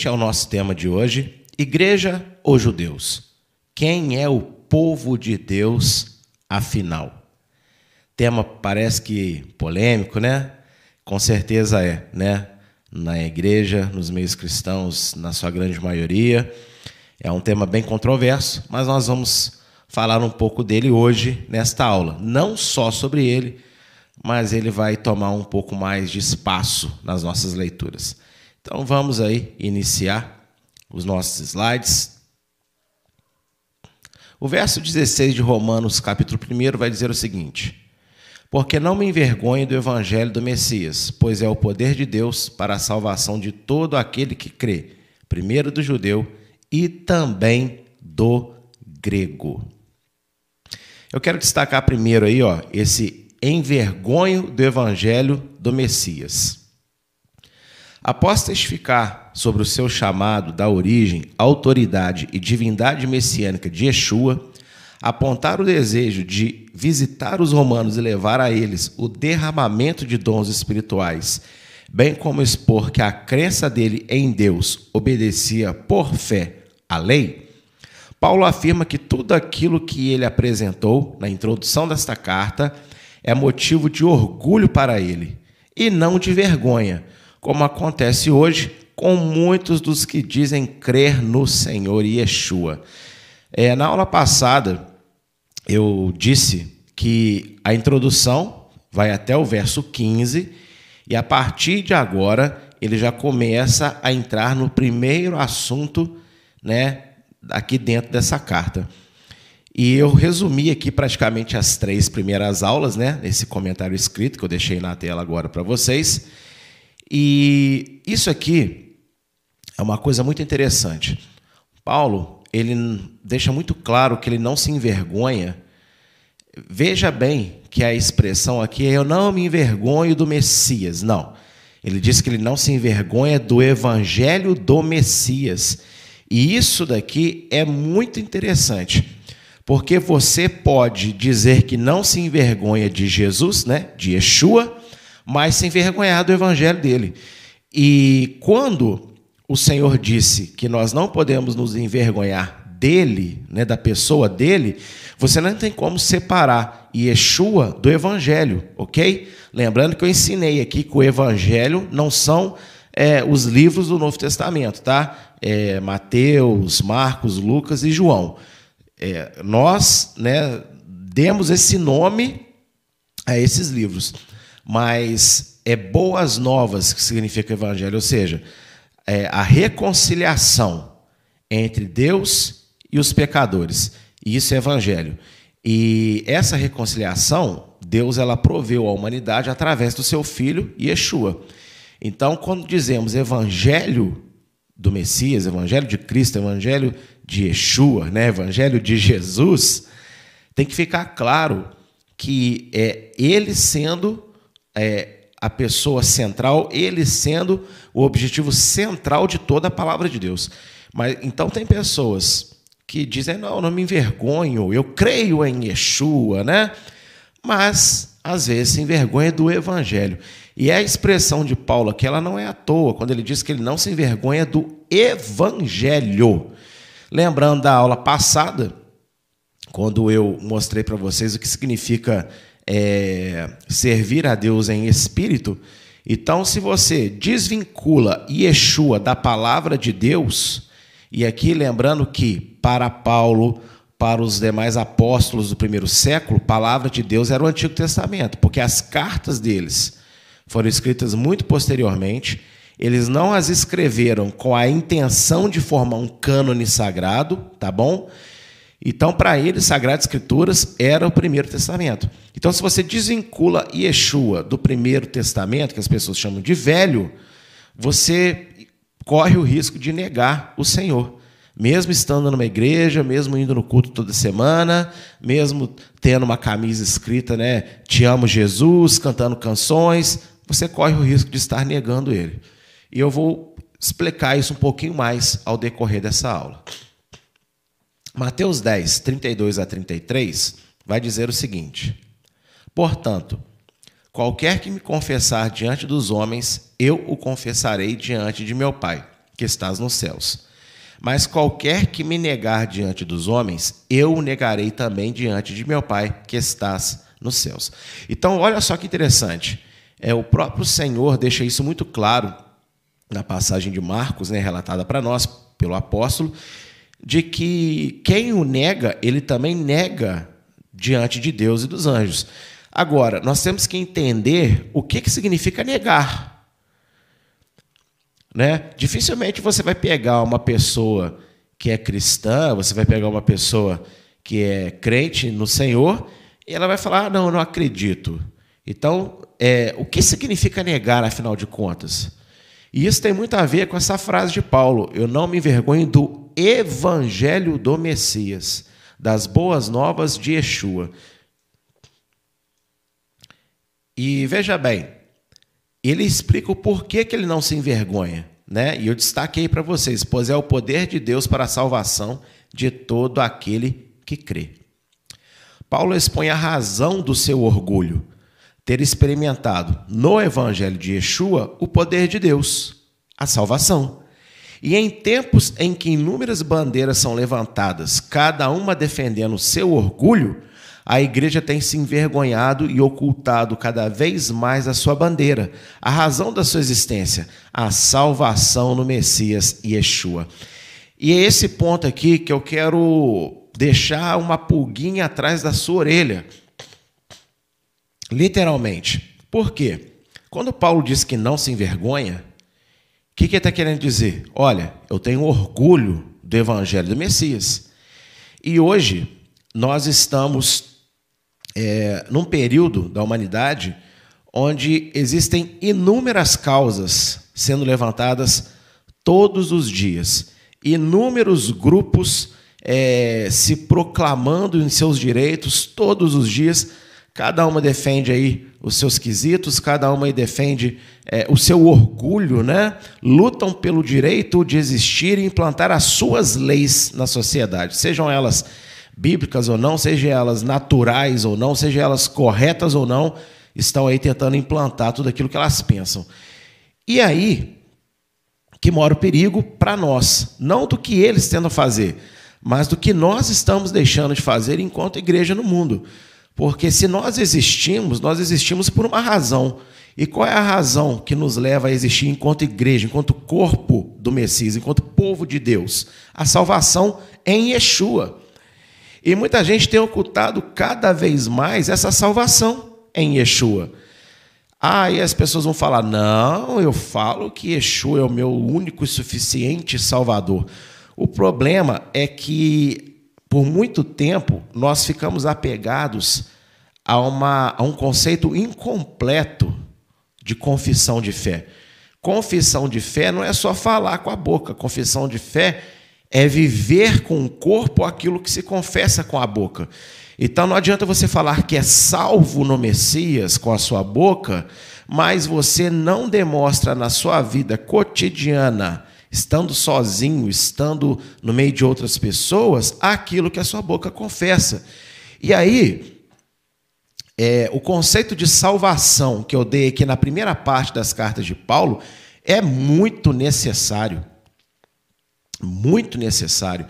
Este é o nosso tema de hoje: Igreja ou Judeus? Quem é o povo de Deus, afinal? Tema parece que polêmico, né? Com certeza é, né? Na igreja, nos meios cristãos, na sua grande maioria. É um tema bem controverso, mas nós vamos falar um pouco dele hoje nesta aula. Não só sobre ele, mas ele vai tomar um pouco mais de espaço nas nossas leituras. Então vamos aí iniciar os nossos slides. O verso 16 de Romanos, capítulo 1, vai dizer o seguinte: Porque não me envergonho do evangelho do Messias, pois é o poder de Deus para a salvação de todo aquele que crê, primeiro do judeu e também do grego. Eu quero destacar primeiro aí, ó, esse envergonho do evangelho do Messias. Após testificar sobre o seu chamado da origem, autoridade e divindade messiânica de Yeshua, apontar o desejo de visitar os romanos e levar a eles o derramamento de dons espirituais, bem como expor que a crença dele em Deus obedecia por fé à lei, Paulo afirma que tudo aquilo que ele apresentou na introdução desta carta é motivo de orgulho para ele e não de vergonha como acontece hoje com muitos dos que dizem crer no Senhor Yeshua. É, na aula passada, eu disse que a introdução vai até o verso 15, e a partir de agora ele já começa a entrar no primeiro assunto, né, aqui dentro dessa carta. E eu resumi aqui praticamente as três primeiras aulas, né, nesse comentário escrito que eu deixei na tela agora para vocês. E isso aqui é uma coisa muito interessante. Paulo, ele deixa muito claro que ele não se envergonha. Veja bem que a expressão aqui é eu não me envergonho do Messias. Não. Ele diz que ele não se envergonha do evangelho do Messias. E isso daqui é muito interessante. Porque você pode dizer que não se envergonha de Jesus, né? De Yeshua, mas sem envergonhar do evangelho dele. E quando o Senhor disse que nós não podemos nos envergonhar dele, né, da pessoa dele, você não tem como separar Yeshua do evangelho, ok? Lembrando que eu ensinei aqui que o evangelho não são é, os livros do Novo Testamento, tá? É, Mateus, Marcos, Lucas e João. É, nós né, demos esse nome a esses livros mas é boas novas que significa evangelho, ou seja, é a reconciliação entre Deus e os pecadores. E isso é evangelho. E essa reconciliação, Deus ela proveu à humanidade através do seu filho Yeshua. Então, quando dizemos evangelho do Messias, evangelho de Cristo, evangelho de Yeshua, né, evangelho de Jesus, tem que ficar claro que é ele sendo é, a pessoa central, ele sendo o objetivo central de toda a palavra de Deus. Mas então tem pessoas que dizem: "Não, não me envergonho, eu creio em Yeshua", né? Mas às vezes se envergonha do evangelho. E a expressão de Paulo aqui, ela não é à toa, quando ele diz que ele não se envergonha do evangelho. Lembrando da aula passada, quando eu mostrei para vocês o que significa é, servir a Deus em espírito, então se você desvincula Yeshua da palavra de Deus, e aqui lembrando que para Paulo, para os demais apóstolos do primeiro século, palavra de Deus era o Antigo Testamento, porque as cartas deles foram escritas muito posteriormente. Eles não as escreveram com a intenção de formar um cânone sagrado, tá bom? Então, para eles, Sagradas Escrituras era o Primeiro Testamento. Então, se você desvincula Yeshua do Primeiro Testamento, que as pessoas chamam de velho, você corre o risco de negar o Senhor. Mesmo estando numa igreja, mesmo indo no culto toda semana, mesmo tendo uma camisa escrita, né? Te amo Jesus, cantando canções, você corre o risco de estar negando ele. E eu vou explicar isso um pouquinho mais ao decorrer dessa aula. Mateus 10, 32 a 33, vai dizer o seguinte: Portanto, qualquer que me confessar diante dos homens, eu o confessarei diante de meu Pai, que estás nos céus. Mas qualquer que me negar diante dos homens, eu o negarei também diante de meu Pai que estás nos céus. Então, olha só que interessante. É, o próprio Senhor deixa isso muito claro na passagem de Marcos, né, relatada para nós pelo apóstolo, de que quem o nega, ele também nega diante de Deus e dos anjos. Agora, nós temos que entender o que, que significa negar. Né? Dificilmente você vai pegar uma pessoa que é cristã, você vai pegar uma pessoa que é crente no Senhor, e ela vai falar: ah, não, não acredito. Então, é, o que significa negar, afinal de contas? E isso tem muito a ver com essa frase de Paulo: eu não me envergonho do evangelho do Messias, das boas novas de Yeshua. E veja bem, ele explica o porquê que ele não se envergonha. Né? E eu destaquei para vocês, pois é o poder de Deus para a salvação de todo aquele que crê. Paulo expõe a razão do seu orgulho, ter experimentado no Evangelho de Yeshua o poder de Deus, a salvação. E em tempos em que inúmeras bandeiras são levantadas, cada uma defendendo seu orgulho, a igreja tem se envergonhado e ocultado cada vez mais a sua bandeira, a razão da sua existência, a salvação no Messias Yeshua. E é esse ponto aqui que eu quero deixar uma pulguinha atrás da sua orelha. Literalmente. Por quê? Quando Paulo diz que não se envergonha, que, que ele está querendo dizer? Olha, eu tenho orgulho do Evangelho do Messias. E hoje nós estamos é, num período da humanidade onde existem inúmeras causas sendo levantadas todos os dias, inúmeros grupos é, se proclamando em seus direitos todos os dias. Cada uma defende aí os seus quesitos, cada uma defende é, o seu orgulho, né? Lutam pelo direito de existir e implantar as suas leis na sociedade, sejam elas bíblicas ou não, sejam elas naturais ou não, sejam elas corretas ou não, estão aí tentando implantar tudo aquilo que elas pensam. E aí que mora o perigo para nós, não do que eles tentam fazer, mas do que nós estamos deixando de fazer enquanto igreja no mundo. Porque se nós existimos, nós existimos por uma razão. E qual é a razão que nos leva a existir enquanto igreja, enquanto corpo do Messias, enquanto povo de Deus? A salvação em Yeshua. E muita gente tem ocultado cada vez mais essa salvação em Yeshua. Aí as pessoas vão falar: não, eu falo que Yeshua é o meu único e suficiente Salvador. O problema é que, por muito tempo, nós ficamos apegados a, uma, a um conceito incompleto de confissão de fé. Confissão de fé não é só falar com a boca, confissão de fé é viver com o corpo aquilo que se confessa com a boca. Então não adianta você falar que é salvo no Messias com a sua boca, mas você não demonstra na sua vida cotidiana, estando sozinho, estando no meio de outras pessoas, aquilo que a sua boca confessa. E aí, é, o conceito de salvação que eu dei aqui na primeira parte das cartas de Paulo é muito necessário muito necessário.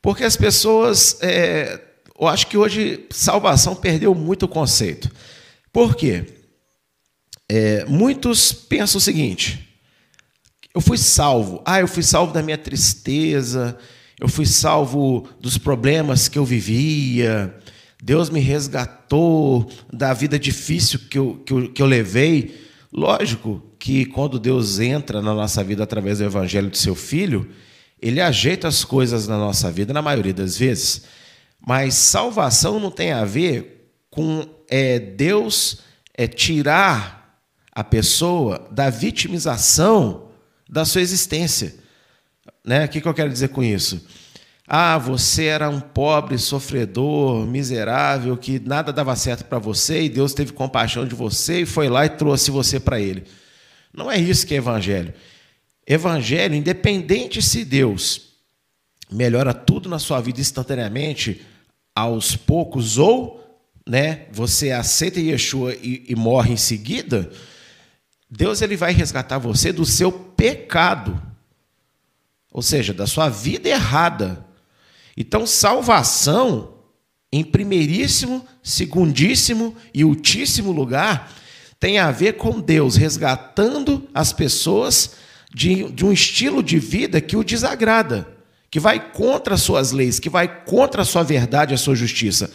Porque as pessoas, é, eu acho que hoje salvação perdeu muito o conceito. Por quê? É, muitos pensam o seguinte: eu fui salvo, ah, eu fui salvo da minha tristeza, eu fui salvo dos problemas que eu vivia, Deus me resgatou da vida difícil que eu, que eu, que eu levei. Lógico que quando Deus entra na nossa vida através do evangelho do seu filho, ele ajeita as coisas na nossa vida, na maioria das vezes, mas salvação não tem a ver com é, Deus é, tirar a pessoa da vitimização da sua existência. Né? O que, eu quero dizer com isso? Ah, você era um pobre, sofredor, miserável, que nada dava certo para você e Deus teve compaixão de você e foi lá e trouxe você para Ele. Não é isso que é evangelho. Evangelho, independente se Deus melhora tudo na sua vida instantaneamente, aos poucos, ou né, você aceita Yeshua e, e morre em seguida, Deus ele vai resgatar você do seu pecado. ou seja, da sua vida errada. Então, salvação, em primeiríssimo, segundíssimo e ultíssimo lugar, tem a ver com Deus resgatando as pessoas de, de um estilo de vida que o desagrada, que vai contra as suas leis, que vai contra a sua verdade, a sua justiça.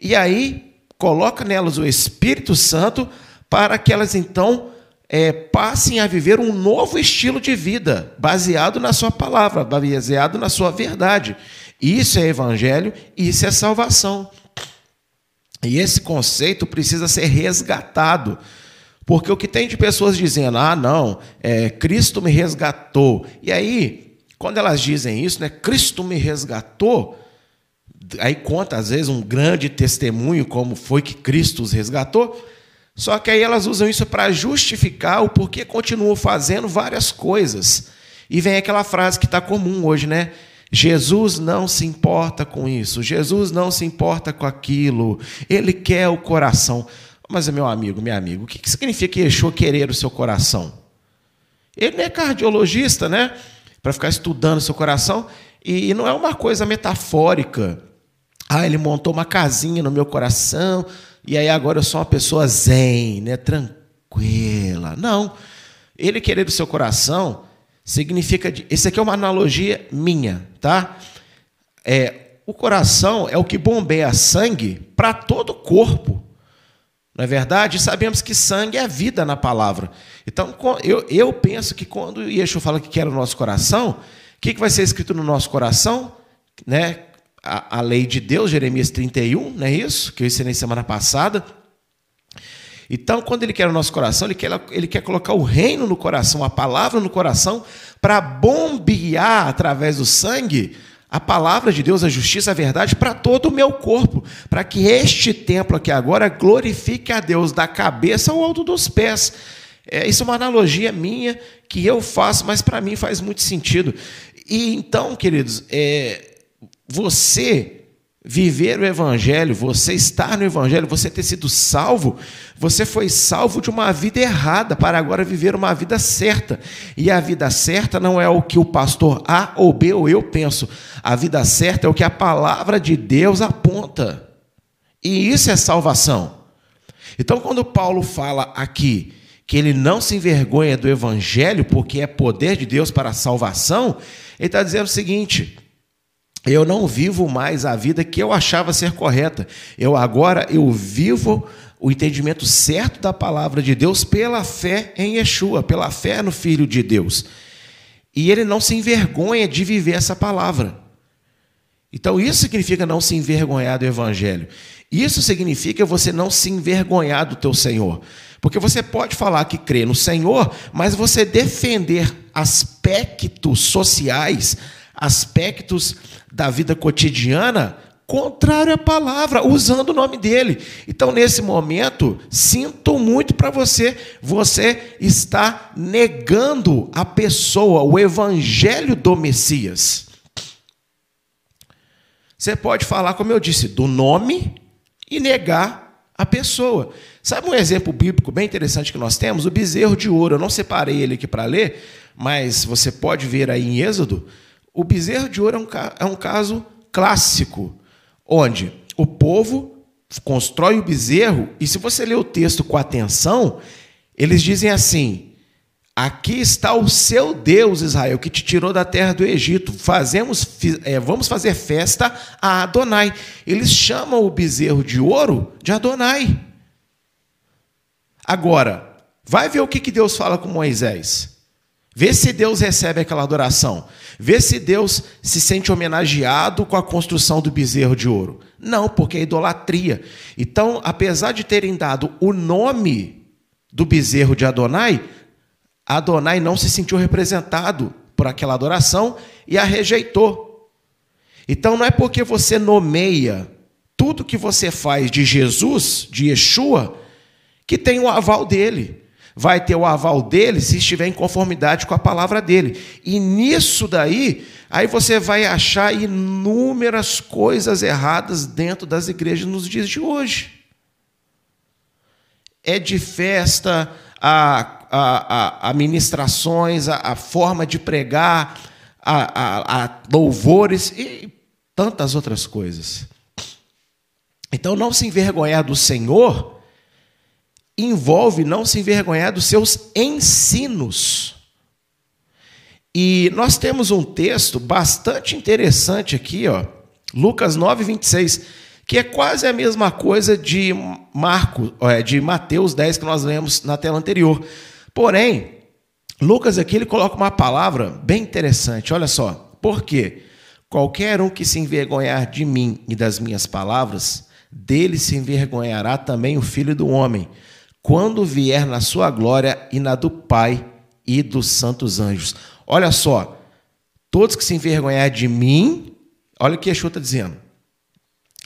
E aí coloca nelas o Espírito Santo para que elas então é, passem a viver um novo estilo de vida, baseado na sua palavra, baseado na sua verdade. Isso é evangelho, isso é salvação. E esse conceito precisa ser resgatado. Porque o que tem de pessoas dizendo, ah, não, é, Cristo me resgatou. E aí, quando elas dizem isso, né, Cristo me resgatou, aí conta às vezes um grande testemunho como foi que Cristo os resgatou. Só que aí elas usam isso para justificar o porquê continuam fazendo várias coisas. E vem aquela frase que está comum hoje, né? Jesus não se importa com isso, Jesus não se importa com aquilo, ele quer o coração. Mas, meu amigo, meu amigo, o que significa Yeshua querer o seu coração? Ele não é cardiologista, né? Para ficar estudando o seu coração. E não é uma coisa metafórica. Ah, ele montou uma casinha no meu coração, e aí agora eu sou uma pessoa zen, né? tranquila. Não. Ele querer o seu coração significa. De... Esse aqui é uma analogia minha, tá? É, o coração é o que bombeia sangue para todo o corpo. Não é verdade? E sabemos que sangue é a vida na palavra. Então, eu, eu penso que quando Yeshua fala que quer o nosso coração, o que, que vai ser escrito no nosso coração? Né? A, a lei de Deus, Jeremias 31, não é isso? Que eu ensinei semana passada. Então, quando ele quer o nosso coração, ele quer, ele quer colocar o reino no coração, a palavra no coração, para bombear através do sangue a palavra de Deus, a justiça, a verdade para todo o meu corpo, para que este templo aqui agora glorifique a Deus da cabeça ao alto dos pés. É, isso é uma analogia minha que eu faço, mas para mim faz muito sentido. E então, queridos, é, você viver o Evangelho, você estar no Evangelho, você ter sido salvo, você foi salvo de uma vida errada para agora viver uma vida certa. E a vida certa não é o que o pastor A ou B ou eu penso. A vida certa é o que a palavra de Deus aponta. E isso é salvação. Então, quando Paulo fala aqui que ele não se envergonha do Evangelho, porque é poder de Deus para a salvação, ele está dizendo o seguinte eu não vivo mais a vida que eu achava ser correta. Eu agora eu vivo o entendimento certo da palavra de Deus pela fé em Yeshua, pela fé no Filho de Deus. E ele não se envergonha de viver essa palavra. Então isso significa não se envergonhar do evangelho. Isso significa você não se envergonhar do teu Senhor. Porque você pode falar que crê no Senhor, mas você defender aspectos sociais, aspectos da vida cotidiana contrário à palavra, usando o nome dele. Então, nesse momento, sinto muito para você, você está negando a pessoa, o evangelho do Messias. Você pode falar, como eu disse, do nome e negar a pessoa. Sabe um exemplo bíblico bem interessante que nós temos? O bezerro de ouro. Eu não separei ele aqui para ler, mas você pode ver aí em Êxodo o bezerro de ouro é um, é um caso clássico, onde o povo constrói o bezerro, e se você ler o texto com atenção, eles dizem assim: Aqui está o seu Deus, Israel, que te tirou da terra do Egito. Fazemos, é, vamos fazer festa a Adonai. Eles chamam o bezerro de ouro de Adonai. Agora, vai ver o que, que Deus fala com Moisés. Vê se Deus recebe aquela adoração. Vê se Deus se sente homenageado com a construção do bezerro de ouro. Não, porque é idolatria. Então, apesar de terem dado o nome do bezerro de Adonai, Adonai não se sentiu representado por aquela adoração e a rejeitou. Então, não é porque você nomeia tudo que você faz de Jesus, de Yeshua, que tem o aval dele vai ter o aval dele se estiver em conformidade com a palavra dele. E nisso daí, aí você vai achar inúmeras coisas erradas dentro das igrejas nos dias de hoje. É de festa, a, a, a, a ministrações, a, a forma de pregar, a, a, a louvores e tantas outras coisas. Então, não se envergonhar do Senhor envolve não se envergonhar dos seus ensinos. E nós temos um texto bastante interessante aqui, ó, Lucas 9, 26, que é quase a mesma coisa de Marco, é, de Mateus 10 que nós lemos na tela anterior. Porém, Lucas aqui ele coloca uma palavra bem interessante. Olha só. Por quê? Qualquer um que se envergonhar de mim e das minhas palavras, dele se envergonhará também o filho do homem, quando vier na sua glória e na do Pai e dos santos anjos. Olha só, todos que se envergonhar de mim, olha o que Yeshua está dizendo,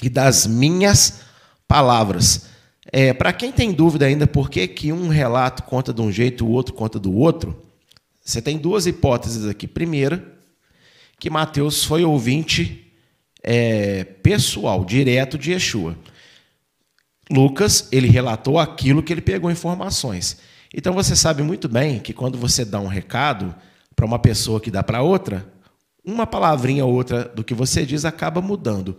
e das minhas palavras. É, Para quem tem dúvida ainda por que, que um relato conta de um jeito e o outro conta do outro, você tem duas hipóteses aqui. Primeira, que Mateus foi ouvinte é, pessoal, direto de Yeshua. Lucas, ele relatou aquilo que ele pegou informações. Então você sabe muito bem que quando você dá um recado para uma pessoa que dá para outra, uma palavrinha ou outra do que você diz acaba mudando.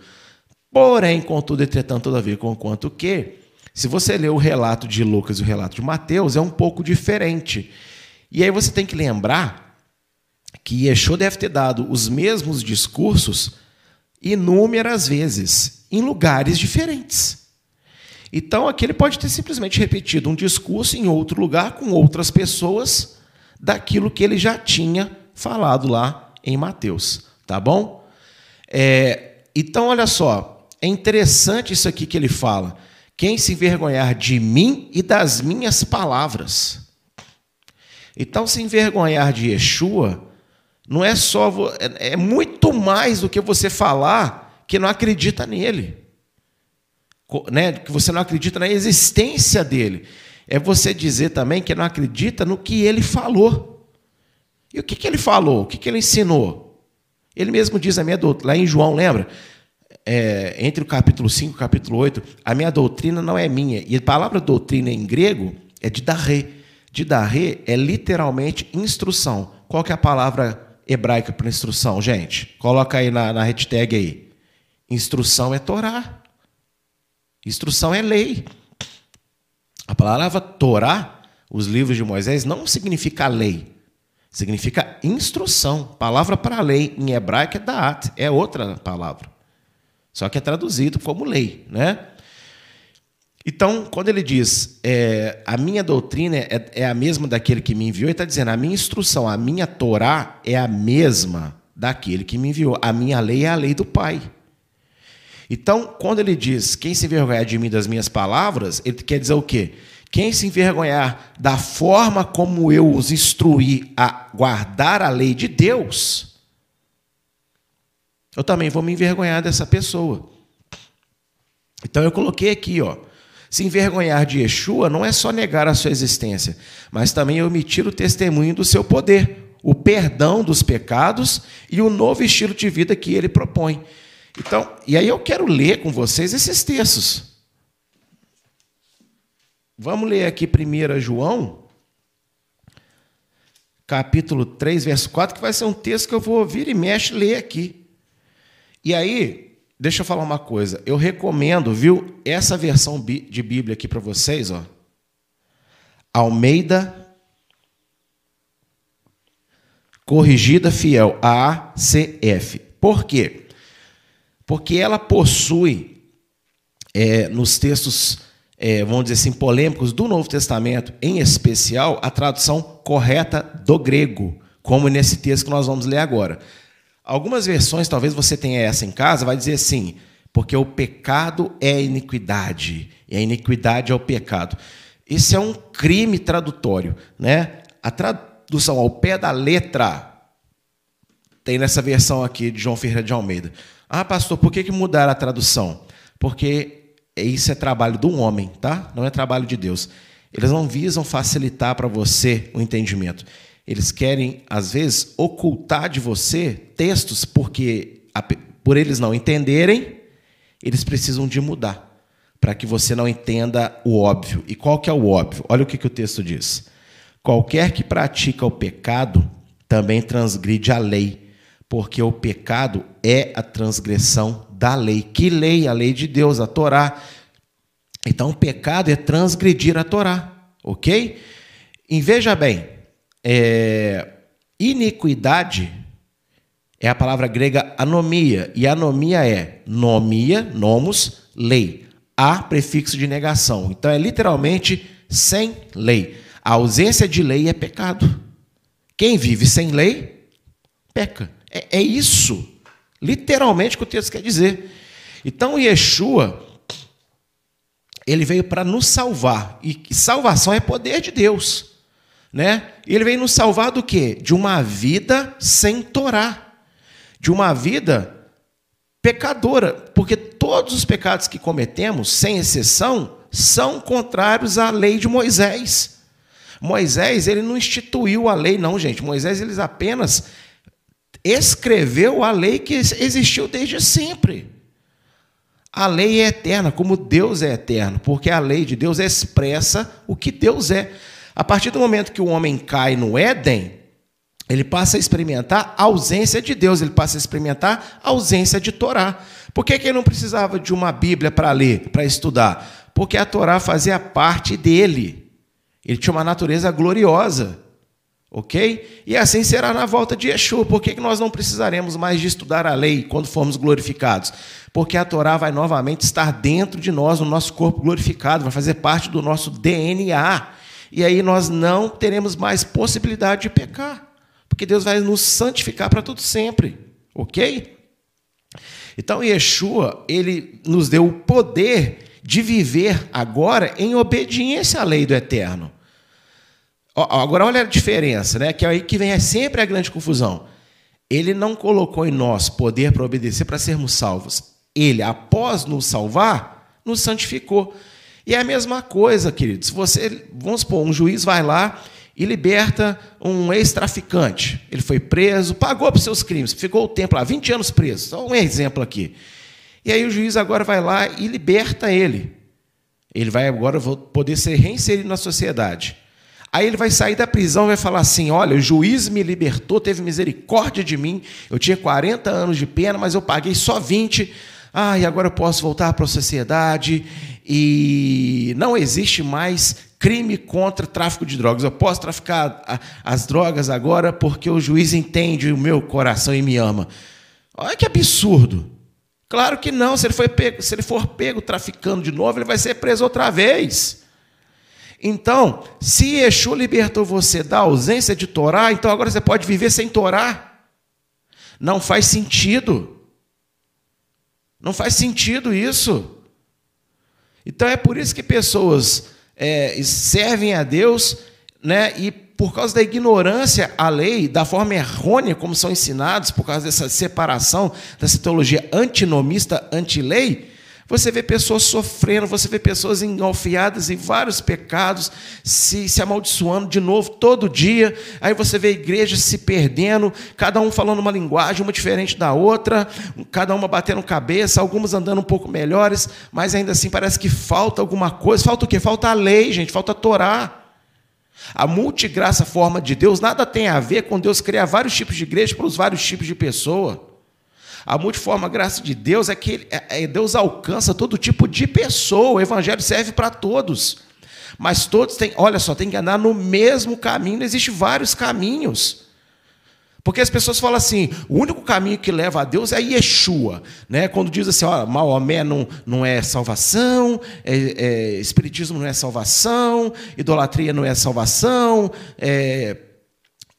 Porém, contudo, entretanto, todavia, com quanto que, se você ler o relato de Lucas e o relato de Mateus, é um pouco diferente. E aí você tem que lembrar que Yeshua deve ter dado os mesmos discursos inúmeras vezes, em lugares diferentes. Então, aqui ele pode ter simplesmente repetido um discurso em outro lugar com outras pessoas daquilo que ele já tinha falado lá em Mateus, tá bom? É, então, olha só, é interessante isso aqui que ele fala. Quem se envergonhar de mim e das minhas palavras. Então, se envergonhar de Yeshua não é só é, é muito mais do que você falar que não acredita nele, né? Que você não acredita na existência dele. É você dizer também que não acredita no que ele falou. E o que, que ele falou? O que, que ele ensinou? Ele mesmo diz a minha doutrina, lá em João, lembra? É, entre o capítulo 5 e o capítulo 8, a minha doutrina não é minha. E a palavra doutrina em grego é. De darre é literalmente instrução. Qual que é a palavra hebraica para instrução, gente? Coloca aí na, na hashtag aí. Instrução é Torá. Instrução é lei. A palavra Torá, os livros de Moisés, não significa lei. Significa instrução. Palavra para lei em hebraico é daat, é outra palavra. Só que é traduzido como lei, né? Então, quando ele diz é, a minha doutrina é, é, a mesma daquele que me enviou, ele está dizendo a minha instrução, a minha Torá é a mesma daquele que me enviou. A minha lei é a lei do Pai. Então, quando ele diz quem se envergonhar de mim das minhas palavras, ele quer dizer o quê? Quem se envergonhar da forma como eu os instruí a guardar a lei de Deus, eu também vou me envergonhar dessa pessoa. Então eu coloquei aqui, ó, se envergonhar de Yeshua não é só negar a sua existência, mas também omitir o testemunho do seu poder, o perdão dos pecados e o novo estilo de vida que ele propõe. Então, e aí eu quero ler com vocês esses textos. Vamos ler aqui 1 João, capítulo 3, verso 4, que vai ser um texto que eu vou ouvir e mexe ler aqui. E aí, Deixa eu falar uma coisa. Eu recomendo, viu, essa versão de Bíblia aqui para vocês, ó. Almeida Corrigida Fiel, ACF. Por quê? Porque ela possui, é, nos textos, é, vamos dizer assim, polêmicos do Novo Testamento, em especial, a tradução correta do grego, como nesse texto que nós vamos ler agora. Algumas versões, talvez você tenha essa em casa, vai dizer assim: porque o pecado é iniquidade, e a iniquidade é o pecado. Isso é um crime tradutório. Né? A tradução ao pé da letra tem nessa versão aqui de João Ferreira de Almeida. Ah, pastor, por que, que mudaram a tradução? Porque isso é trabalho do homem, tá? Não é trabalho de Deus. Eles não visam facilitar para você o entendimento. Eles querem, às vezes, ocultar de você textos porque, por eles não entenderem, eles precisam de mudar para que você não entenda o óbvio. E qual que é o óbvio? Olha o que, que o texto diz. Qualquer que pratica o pecado também transgride a lei, Porque o pecado é a transgressão da lei. Que lei? A lei de Deus, a Torá. Então, o pecado é transgredir a Torá, ok? E veja bem, é, iniquidade é a palavra grega anomia, e anomia é nomia, nomos, lei. A prefixo de negação. Então, é literalmente sem lei. A ausência de lei é pecado. Quem vive sem lei, peca. É, é isso, literalmente, que o texto quer dizer. Então, Yeshua ele veio para nos salvar. E salvação é poder de Deus. Né? Ele veio nos salvar do quê? De uma vida sem Torá. De uma vida pecadora. Porque todos os pecados que cometemos, sem exceção, são contrários à lei de Moisés. Moisés, ele não instituiu a lei, não, gente. Moisés, ele apenas escreveu a lei que existiu desde sempre. A lei é eterna, como Deus é eterno, porque a lei de Deus expressa o que Deus é. A partir do momento que o homem cai no Éden, ele passa a experimentar a ausência de Deus, ele passa a experimentar a ausência de Torá. Por que, que ele não precisava de uma Bíblia para ler, para estudar? Porque a Torá fazia parte dele. Ele tinha uma natureza gloriosa. Ok? E assim será na volta de Yeshua. Por que, nós não precisaremos mais de estudar a lei quando formos glorificados? Porque a Torá vai novamente estar dentro de nós, no nosso corpo glorificado, vai fazer parte do nosso DNA. E aí nós não teremos mais possibilidade de pecar. Porque Deus vai nos santificar para tudo sempre. Ok? Então Yeshua, ele nos deu o poder de viver agora em obediência à lei do eterno. Agora olha a diferença, né? Que é aí que vem é sempre a grande confusão. Ele não colocou em nós poder para obedecer para sermos salvos. Ele, após nos salvar, nos santificou. E é a mesma coisa, queridos. Você, vamos supor, um juiz vai lá e liberta um ex-traficante. Ele foi preso, pagou por seus crimes, ficou o tempo lá, 20 anos preso. Só um exemplo aqui. E aí o juiz agora vai lá e liberta ele. Ele vai agora poder ser reinserido na sociedade. Aí ele vai sair da prisão e vai falar assim: Olha, o juiz me libertou, teve misericórdia de mim. Eu tinha 40 anos de pena, mas eu paguei só 20. Ah, e agora eu posso voltar para a sociedade e não existe mais crime contra tráfico de drogas. Eu posso traficar as drogas agora porque o juiz entende o meu coração e me ama. Olha que absurdo. Claro que não. Se ele, foi pego, se ele for pego traficando de novo, ele vai ser preso outra vez. Então, se Yeshua libertou você da ausência de Torá, então agora você pode viver sem Torá. Não faz sentido. Não faz sentido isso. Então é por isso que pessoas é, servem a Deus, né? E por causa da ignorância à lei, da forma errônea como são ensinados, por causa dessa separação, dessa teologia antinomista, anti-lei, você vê pessoas sofrendo, você vê pessoas engalfiadas em vários pecados, se, se amaldiçoando de novo todo dia. Aí você vê igrejas se perdendo, cada um falando uma linguagem, uma diferente da outra, cada uma batendo cabeça, algumas andando um pouco melhores, mas ainda assim parece que falta alguma coisa. Falta o quê? Falta a lei, gente, falta a Torá. A multigraça forma de Deus nada tem a ver com Deus criar vários tipos de igreja para os vários tipos de pessoa. A multiforme graça de Deus é que é, é, Deus alcança todo tipo de pessoa. O evangelho serve para todos. Mas todos têm, olha só, tem que andar no mesmo caminho. Existem vários caminhos. Porque as pessoas falam assim, o único caminho que leva a Deus é Yeshua. Né? Quando diz assim, ó, Maomé não, não é salvação, é, é, Espiritismo não é salvação, idolatria não é salvação, é,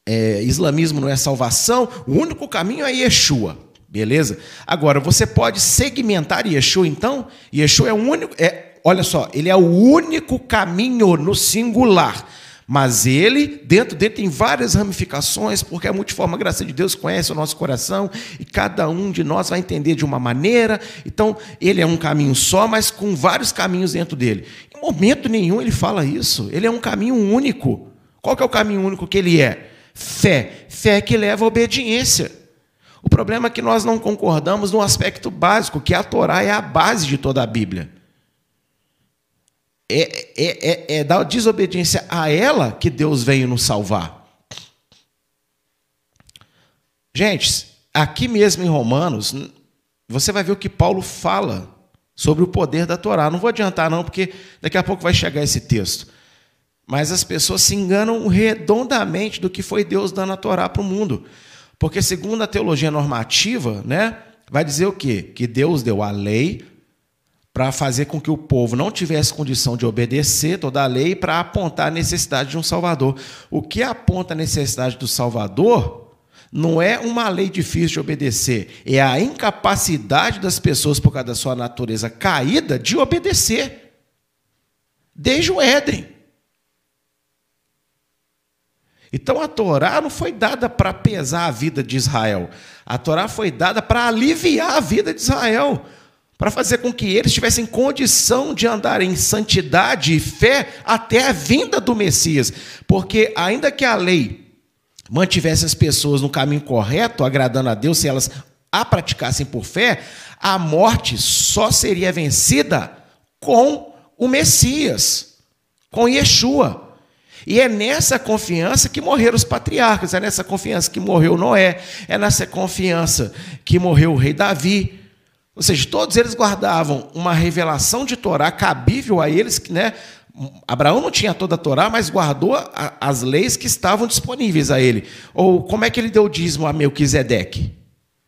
é islamismo não é salvação, o único caminho é Yeshua. Beleza? Agora, você pode segmentar Yeshua, então? Yeshua é o único. É, olha só, ele é o único caminho no singular. Mas ele, dentro dele, tem várias ramificações, porque a multiforme graça de Deus conhece o nosso coração e cada um de nós vai entender de uma maneira. Então, ele é um caminho só, mas com vários caminhos dentro dele. Em momento nenhum ele fala isso. Ele é um caminho único. Qual que é o caminho único que ele é? Fé. Fé que leva à obediência. O problema é que nós não concordamos no aspecto básico, que a Torá é a base de toda a Bíblia. É, é, é, é da desobediência a ela que Deus veio nos salvar. Gente, aqui mesmo em Romanos, você vai ver o que Paulo fala sobre o poder da Torá. Não vou adiantar, não, porque daqui a pouco vai chegar esse texto. Mas as pessoas se enganam redondamente do que foi Deus dando a Torá para o mundo. Porque, segundo a teologia normativa, né, vai dizer o quê? Que Deus deu a lei para fazer com que o povo não tivesse condição de obedecer toda a lei para apontar a necessidade de um Salvador. O que aponta a necessidade do Salvador não é uma lei difícil de obedecer, é a incapacidade das pessoas, por causa da sua natureza caída, de obedecer. Desde o Éden. Então a Torá não foi dada para pesar a vida de Israel. A Torá foi dada para aliviar a vida de Israel para fazer com que eles tivessem condição de andar em santidade e fé até a vinda do Messias. Porque, ainda que a lei mantivesse as pessoas no caminho correto, agradando a Deus, se elas a praticassem por fé, a morte só seria vencida com o Messias, com Yeshua. E é nessa confiança que morreram os patriarcas, é nessa confiança que morreu Noé, é nessa confiança que morreu o rei Davi, ou seja, todos eles guardavam uma revelação de Torá cabível a eles, né? Abraão não tinha toda a Torá, mas guardou a, as leis que estavam disponíveis a ele. Ou como é que ele deu o dízimo a Melquisedeque?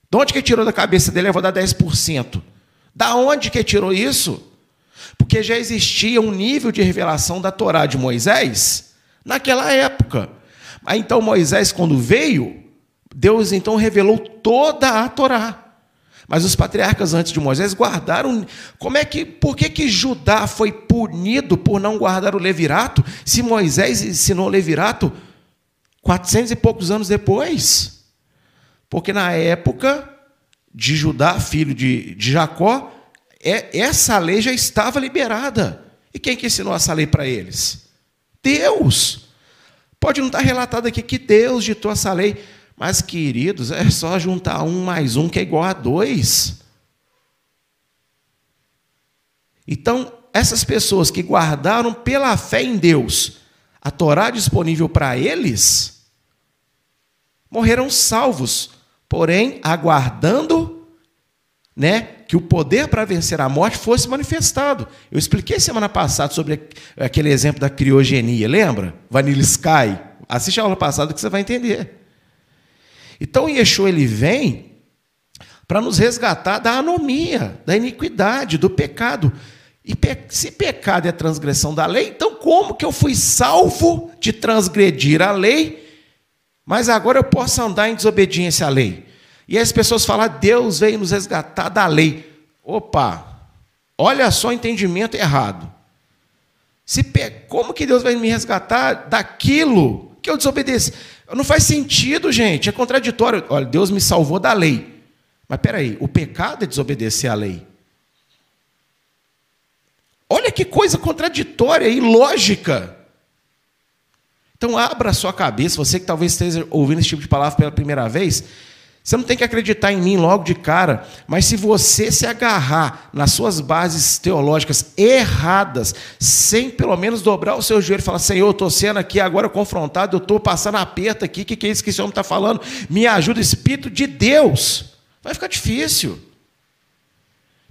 De onde que tirou da cabeça dele? Eu vou dar 10%. Da onde que tirou isso? Porque já existia um nível de revelação da Torá de Moisés naquela época. Aí então Moisés, quando veio, Deus então revelou toda a Torá. Mas os patriarcas antes de Moisés guardaram. Como é que, por que, que Judá foi punido por não guardar o levirato, se Moisés ensinou o levirato 400 e poucos anos depois? Porque na época de Judá, filho de, de Jacó, é, essa lei já estava liberada. E quem que ensinou essa lei para eles? Deus. Pode não estar relatado aqui que Deus ditou essa lei, mas, queridos, é só juntar um mais um que é igual a dois. Então, essas pessoas que guardaram pela fé em Deus a Torá disponível para eles, morreram salvos, porém aguardando, né, que o poder para vencer a morte fosse manifestado. Eu expliquei semana passada sobre aquele exemplo da criogenia, lembra? Vanilla Sky. Assiste a aula passada que você vai entender. Então Yeshua ele vem para nos resgatar da anomia, da iniquidade, do pecado. E se pecado é transgressão da lei, então como que eu fui salvo de transgredir a lei, mas agora eu posso andar em desobediência à lei? E as pessoas falam, Deus veio nos resgatar da lei. Opa, olha só o entendimento errado. Se. Como que Deus vai me resgatar daquilo que eu desobedeci? Não faz sentido, gente, é contraditório. Olha, Deus me salvou da lei. Mas peraí, o pecado é desobedecer à lei. Olha que coisa contraditória e lógica. Então abra a sua cabeça, você que talvez esteja ouvindo esse tipo de palavra pela primeira vez, você não tem que acreditar em mim logo de cara, mas se você se agarrar nas suas bases teológicas erradas, sem pelo menos dobrar o seu joelho e falar: Senhor, eu estou sendo aqui agora confrontado, eu estou passando aperto aqui, o que, que é isso que esse homem está falando? Me ajuda, Espírito de Deus. Vai ficar difícil.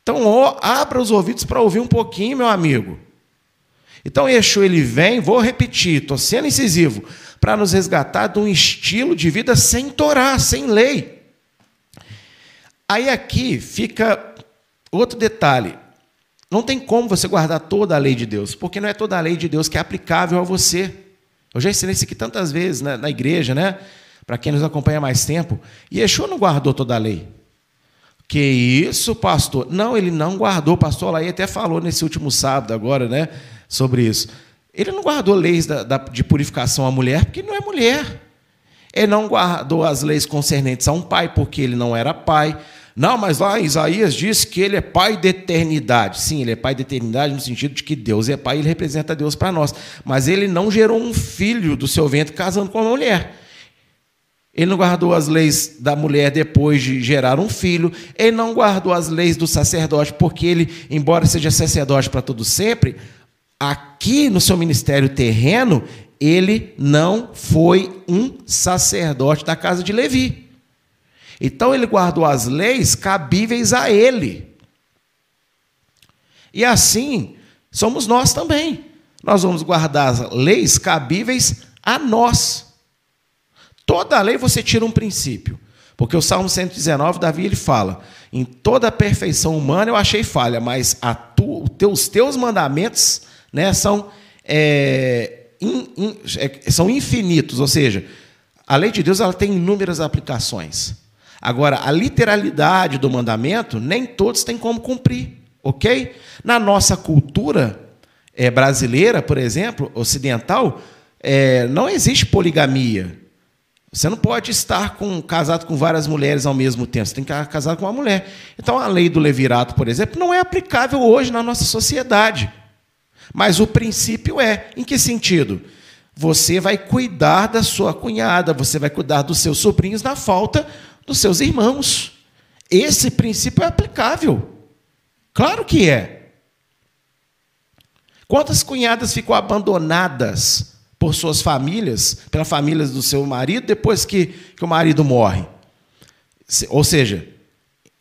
Então, ó, abra os ouvidos para ouvir um pouquinho, meu amigo. Então, Yeshua, ele vem, vou repetir, estou sendo incisivo, para nos resgatar de um estilo de vida sem Torá, sem lei. Aí aqui fica outro detalhe. Não tem como você guardar toda a lei de Deus, porque não é toda a lei de Deus que é aplicável a você. Eu já ensinei isso aqui tantas vezes na, na igreja, né? Para quem nos acompanha mais tempo. Yeshua não guardou toda a lei. Que isso, pastor? Não, ele não guardou. O pastor Laí até falou nesse último sábado agora, né? Sobre isso. Ele não guardou leis da, da, de purificação à mulher, porque não é mulher. Ele não guardou as leis concernentes a um pai, porque ele não era pai. Não, mas lá Isaías diz que ele é pai da eternidade. Sim, ele é pai da eternidade no sentido de que Deus é pai e ele representa Deus para nós. Mas ele não gerou um filho do seu ventre casando com uma mulher. Ele não guardou as leis da mulher depois de gerar um filho. Ele não guardou as leis do sacerdote, porque ele, embora seja sacerdote para todo sempre, aqui no seu ministério terreno, ele não foi um sacerdote da casa de Levi. Então ele guardou as leis cabíveis a ele. E assim somos nós também. Nós vamos guardar as leis cabíveis a nós. Toda lei você tira um princípio. Porque o Salmo 119, Davi ele fala: em toda a perfeição humana eu achei falha, mas tu, os teus mandamentos né, são, é, in, in, é, são infinitos. Ou seja, a lei de Deus ela tem inúmeras aplicações. Agora, a literalidade do mandamento, nem todos têm como cumprir, ok? Na nossa cultura é, brasileira, por exemplo, ocidental, é, não existe poligamia. Você não pode estar com, casado com várias mulheres ao mesmo tempo, você tem que estar casado com uma mulher. Então, a lei do levirato, por exemplo, não é aplicável hoje na nossa sociedade. Mas o princípio é: em que sentido? Você vai cuidar da sua cunhada, você vai cuidar dos seus sobrinhos na falta dos seus irmãos. Esse princípio é aplicável. Claro que é. Quantas cunhadas ficam abandonadas por suas famílias, pelas famílias do seu marido, depois que, que o marido morre. Ou seja,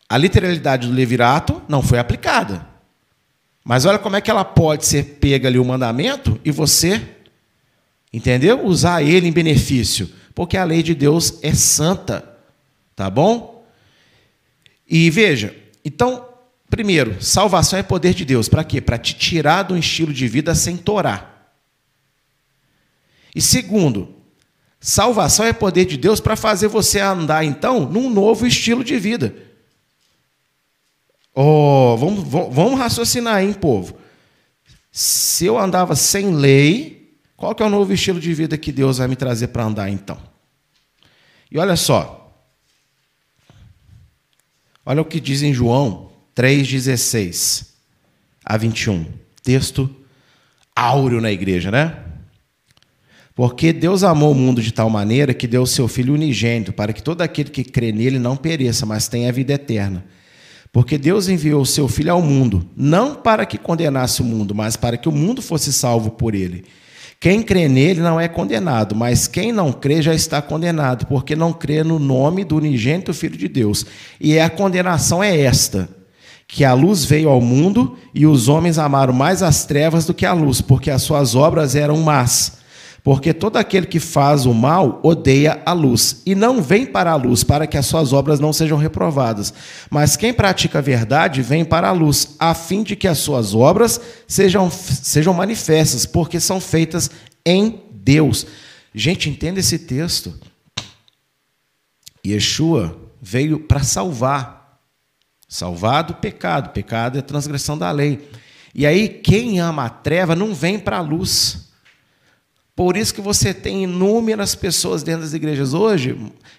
a literalidade do levirato não foi aplicada. Mas olha como é que ela pode ser pega ali o mandamento e você, entendeu? Usar ele em benefício. Porque a lei de Deus é santa. Tá bom? E veja, então, primeiro, salvação é poder de Deus. Para quê? Para te tirar de um estilo de vida sem torar. E segundo, salvação é poder de Deus para fazer você andar, então, num novo estilo de vida. Oh, vamos, vamos raciocinar, hein, povo? Se eu andava sem lei, qual que é o novo estilo de vida que Deus vai me trazer para andar, então? E olha só. Olha o que diz em João 3,16 a 21. Texto áureo na igreja, né? Porque Deus amou o mundo de tal maneira que deu o seu Filho unigênito, para que todo aquele que crê nele não pereça, mas tenha a vida eterna. Porque Deus enviou o seu Filho ao mundo, não para que condenasse o mundo, mas para que o mundo fosse salvo por ele. Quem crê nele não é condenado, mas quem não crê já está condenado, porque não crê no nome do unigênito Filho de Deus. E a condenação é esta: que a luz veio ao mundo e os homens amaram mais as trevas do que a luz, porque as suas obras eram más porque todo aquele que faz o mal odeia a luz e não vem para a luz para que as suas obras não sejam reprovadas. Mas quem pratica a verdade vem para a luz, a fim de que as suas obras sejam, sejam manifestas, porque são feitas em Deus. Gente, entenda esse texto. Yeshua veio para salvar. Salvar do pecado. Pecado é transgressão da lei. E aí, quem ama a treva não vem para a luz. Por isso que você tem inúmeras pessoas dentro das igrejas hoje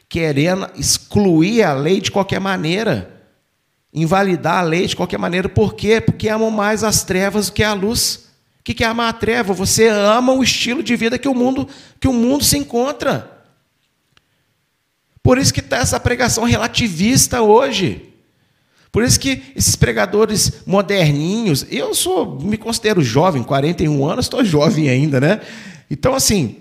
querendo excluir a lei de qualquer maneira, invalidar a lei de qualquer maneira. Por quê? Porque amam mais as trevas do que a luz. O que é amar a treva? Você ama o estilo de vida que o mundo, que o mundo se encontra. Por isso que está essa pregação relativista hoje. Por isso que esses pregadores moderninhos, eu sou, me considero jovem, 41 anos, estou jovem ainda, né? Então, assim,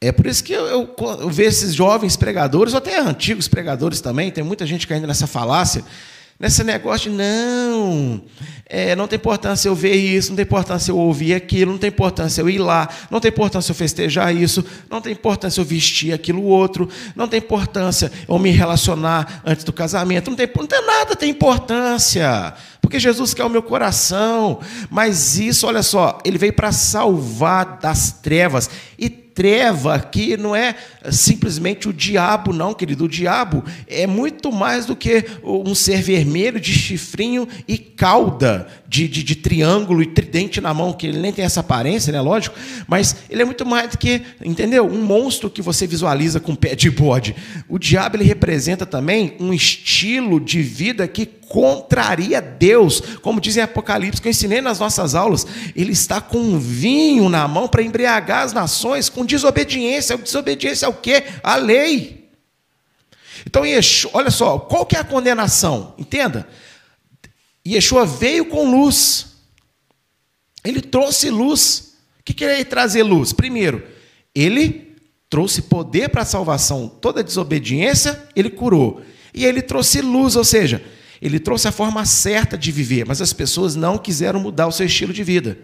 é por isso que eu, eu, eu, vejo esses jovens pregadores, ou até antigos pregadores também, tem muita gente caindo nessa falácia, nesse negócio de não, é, não tem importância eu ver isso, não tem importância eu ouvir aquilo, não tem importância eu ir lá, não tem importância eu festejar isso, não tem importância eu vestir aquilo outro, não tem importância eu me relacionar antes do casamento, não tem, não tem nada tem importância porque Jesus quer o meu coração. Mas isso, olha só, ele veio para salvar das trevas. E treva aqui não é simplesmente o diabo, não, querido. O diabo é muito mais do que um ser vermelho de chifrinho e cauda de, de, de triângulo e tridente na mão, que ele nem tem essa aparência, né? Lógico, mas ele é muito mais do que, entendeu? Um monstro que você visualiza com pé de bode. O diabo ele representa também um estilo de vida que contraria Deus, como diz em Apocalipse, que eu ensinei nas nossas aulas, ele está com vinho na mão para embriagar as nações com desobediência. Desobediência ao quê? A lei. Então, Yeshua, olha só, qual que é a condenação? Entenda. Yeshua veio com luz. Ele trouxe luz. O que quer trazer luz? Primeiro, ele trouxe poder para a salvação. Toda desobediência, ele curou. E ele trouxe luz, ou seja, ele trouxe a forma certa de viver, mas as pessoas não quiseram mudar o seu estilo de vida.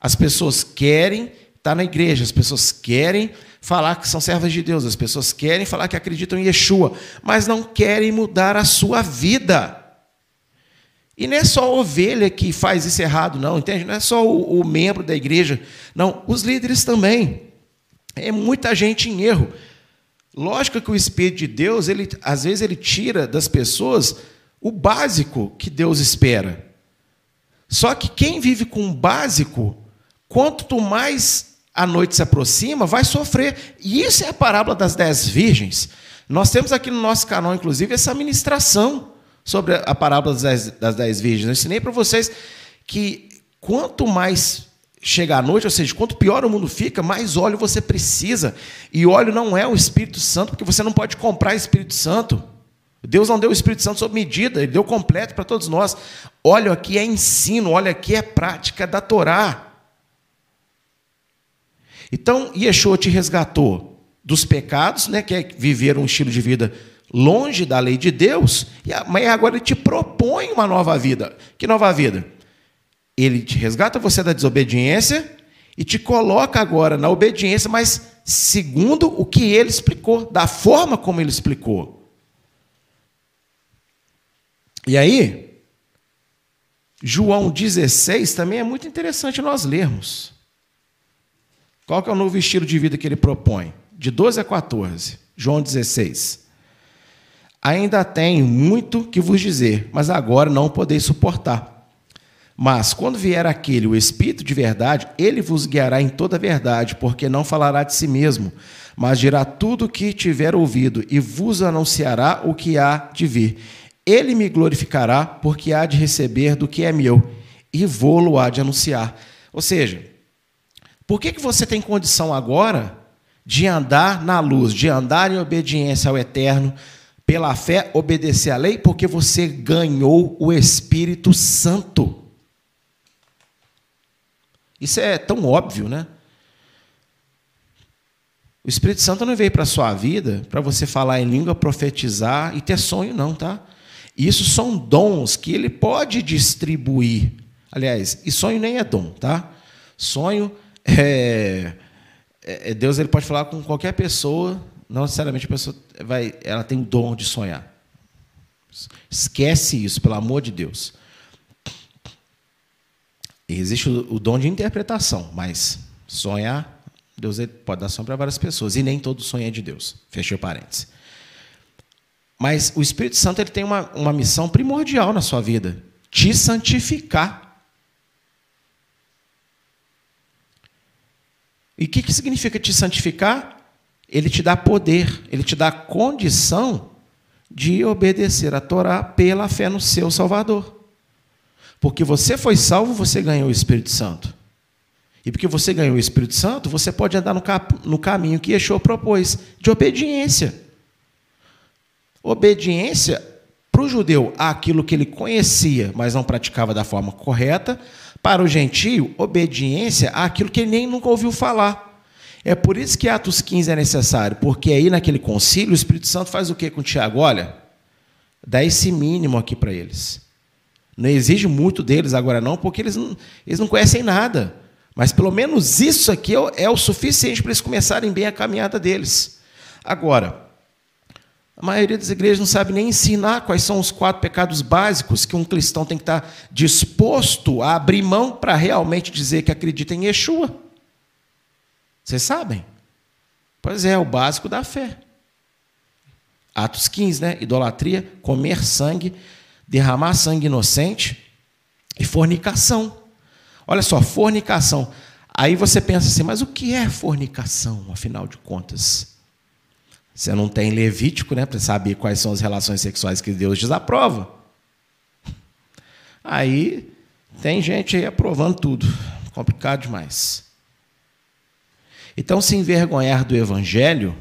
As pessoas querem estar na igreja, as pessoas querem falar que são servas de Deus, as pessoas querem falar que acreditam em Yeshua, mas não querem mudar a sua vida. E não é só a ovelha que faz isso errado, não, entende? Não é só o, o membro da igreja, não, os líderes também. É muita gente em erro. Lógico que o Espírito de Deus, ele, às vezes, ele tira das pessoas o básico que Deus espera. Só que quem vive com o básico, quanto mais a noite se aproxima, vai sofrer. E isso é a parábola das dez virgens. Nós temos aqui no nosso canal, inclusive, essa ministração sobre a parábola das dez, das dez virgens. Eu ensinei para vocês que quanto mais chega a noite, ou seja, quanto pior o mundo fica, mais óleo você precisa. E óleo não é o Espírito Santo, porque você não pode comprar Espírito Santo. Deus não deu o Espírito Santo sob medida, Ele deu completo para todos nós. Óleo aqui é ensino, óleo aqui é prática da Torá. Então, Yeshua te resgatou dos pecados, né, que é viver um estilo de vida longe da lei de Deus, mas agora ele te propõe uma nova vida. Que nova vida? Ele te resgata você da desobediência e te coloca agora na obediência, mas segundo o que ele explicou, da forma como ele explicou. E aí, João 16 também é muito interessante nós lermos. Qual que é o novo estilo de vida que ele propõe? De 12 a 14. João 16. Ainda tenho muito que vos dizer, mas agora não podeis suportar. Mas quando vier aquele, o Espírito de verdade, ele vos guiará em toda a verdade, porque não falará de si mesmo, mas dirá tudo o que tiver ouvido e vos anunciará o que há de vir. Ele me glorificará, porque há de receber do que é meu, e vou-lo há de anunciar. Ou seja, por que, que você tem condição agora de andar na luz, de andar em obediência ao Eterno, pela fé obedecer à lei porque você ganhou o Espírito Santo. Isso é tão óbvio, né? O Espírito Santo não veio para a sua vida para você falar em língua, profetizar e ter sonho, não, tá? Isso são dons que ele pode distribuir. Aliás, e sonho nem é dom, tá? Sonho é, é Deus ele pode falar com qualquer pessoa não necessariamente a pessoa vai, ela tem o dom de sonhar. Esquece isso, pelo amor de Deus. Existe o, o dom de interpretação, mas sonhar, Deus pode dar sonho para várias pessoas, e nem todo sonho é de Deus. Fechei parênteses. Mas o Espírito Santo ele tem uma, uma missão primordial na sua vida: te santificar. E o que, que significa te santificar? ele te dá poder, ele te dá condição de obedecer a Torá pela fé no seu Salvador. Porque você foi salvo, você ganhou o Espírito Santo. E porque você ganhou o Espírito Santo, você pode andar no, no caminho que Yeshua propôs, de obediência. Obediência para o judeu àquilo que ele conhecia, mas não praticava da forma correta. Para o gentio, obediência àquilo que ele nem nunca ouviu falar. É por isso que Atos 15 é necessário, porque aí naquele concílio o Espírito Santo faz o que com Tiago? Olha, dá esse mínimo aqui para eles. Não exige muito deles agora não, porque eles não, eles não conhecem nada. Mas pelo menos isso aqui é, é o suficiente para eles começarem bem a caminhada deles. Agora, a maioria das igrejas não sabe nem ensinar quais são os quatro pecados básicos que um cristão tem que estar disposto a abrir mão para realmente dizer que acredita em Yeshua. Vocês sabem? Pois é, o básico da fé. Atos 15, né? Idolatria, comer sangue, derramar sangue inocente e fornicação. Olha só, fornicação. Aí você pensa assim, mas o que é fornicação, afinal de contas? Você não tem Levítico, né, para saber quais são as relações sexuais que Deus desaprova. Aí tem gente aí aprovando tudo. Complicado demais. Então, se envergonhar do Evangelho,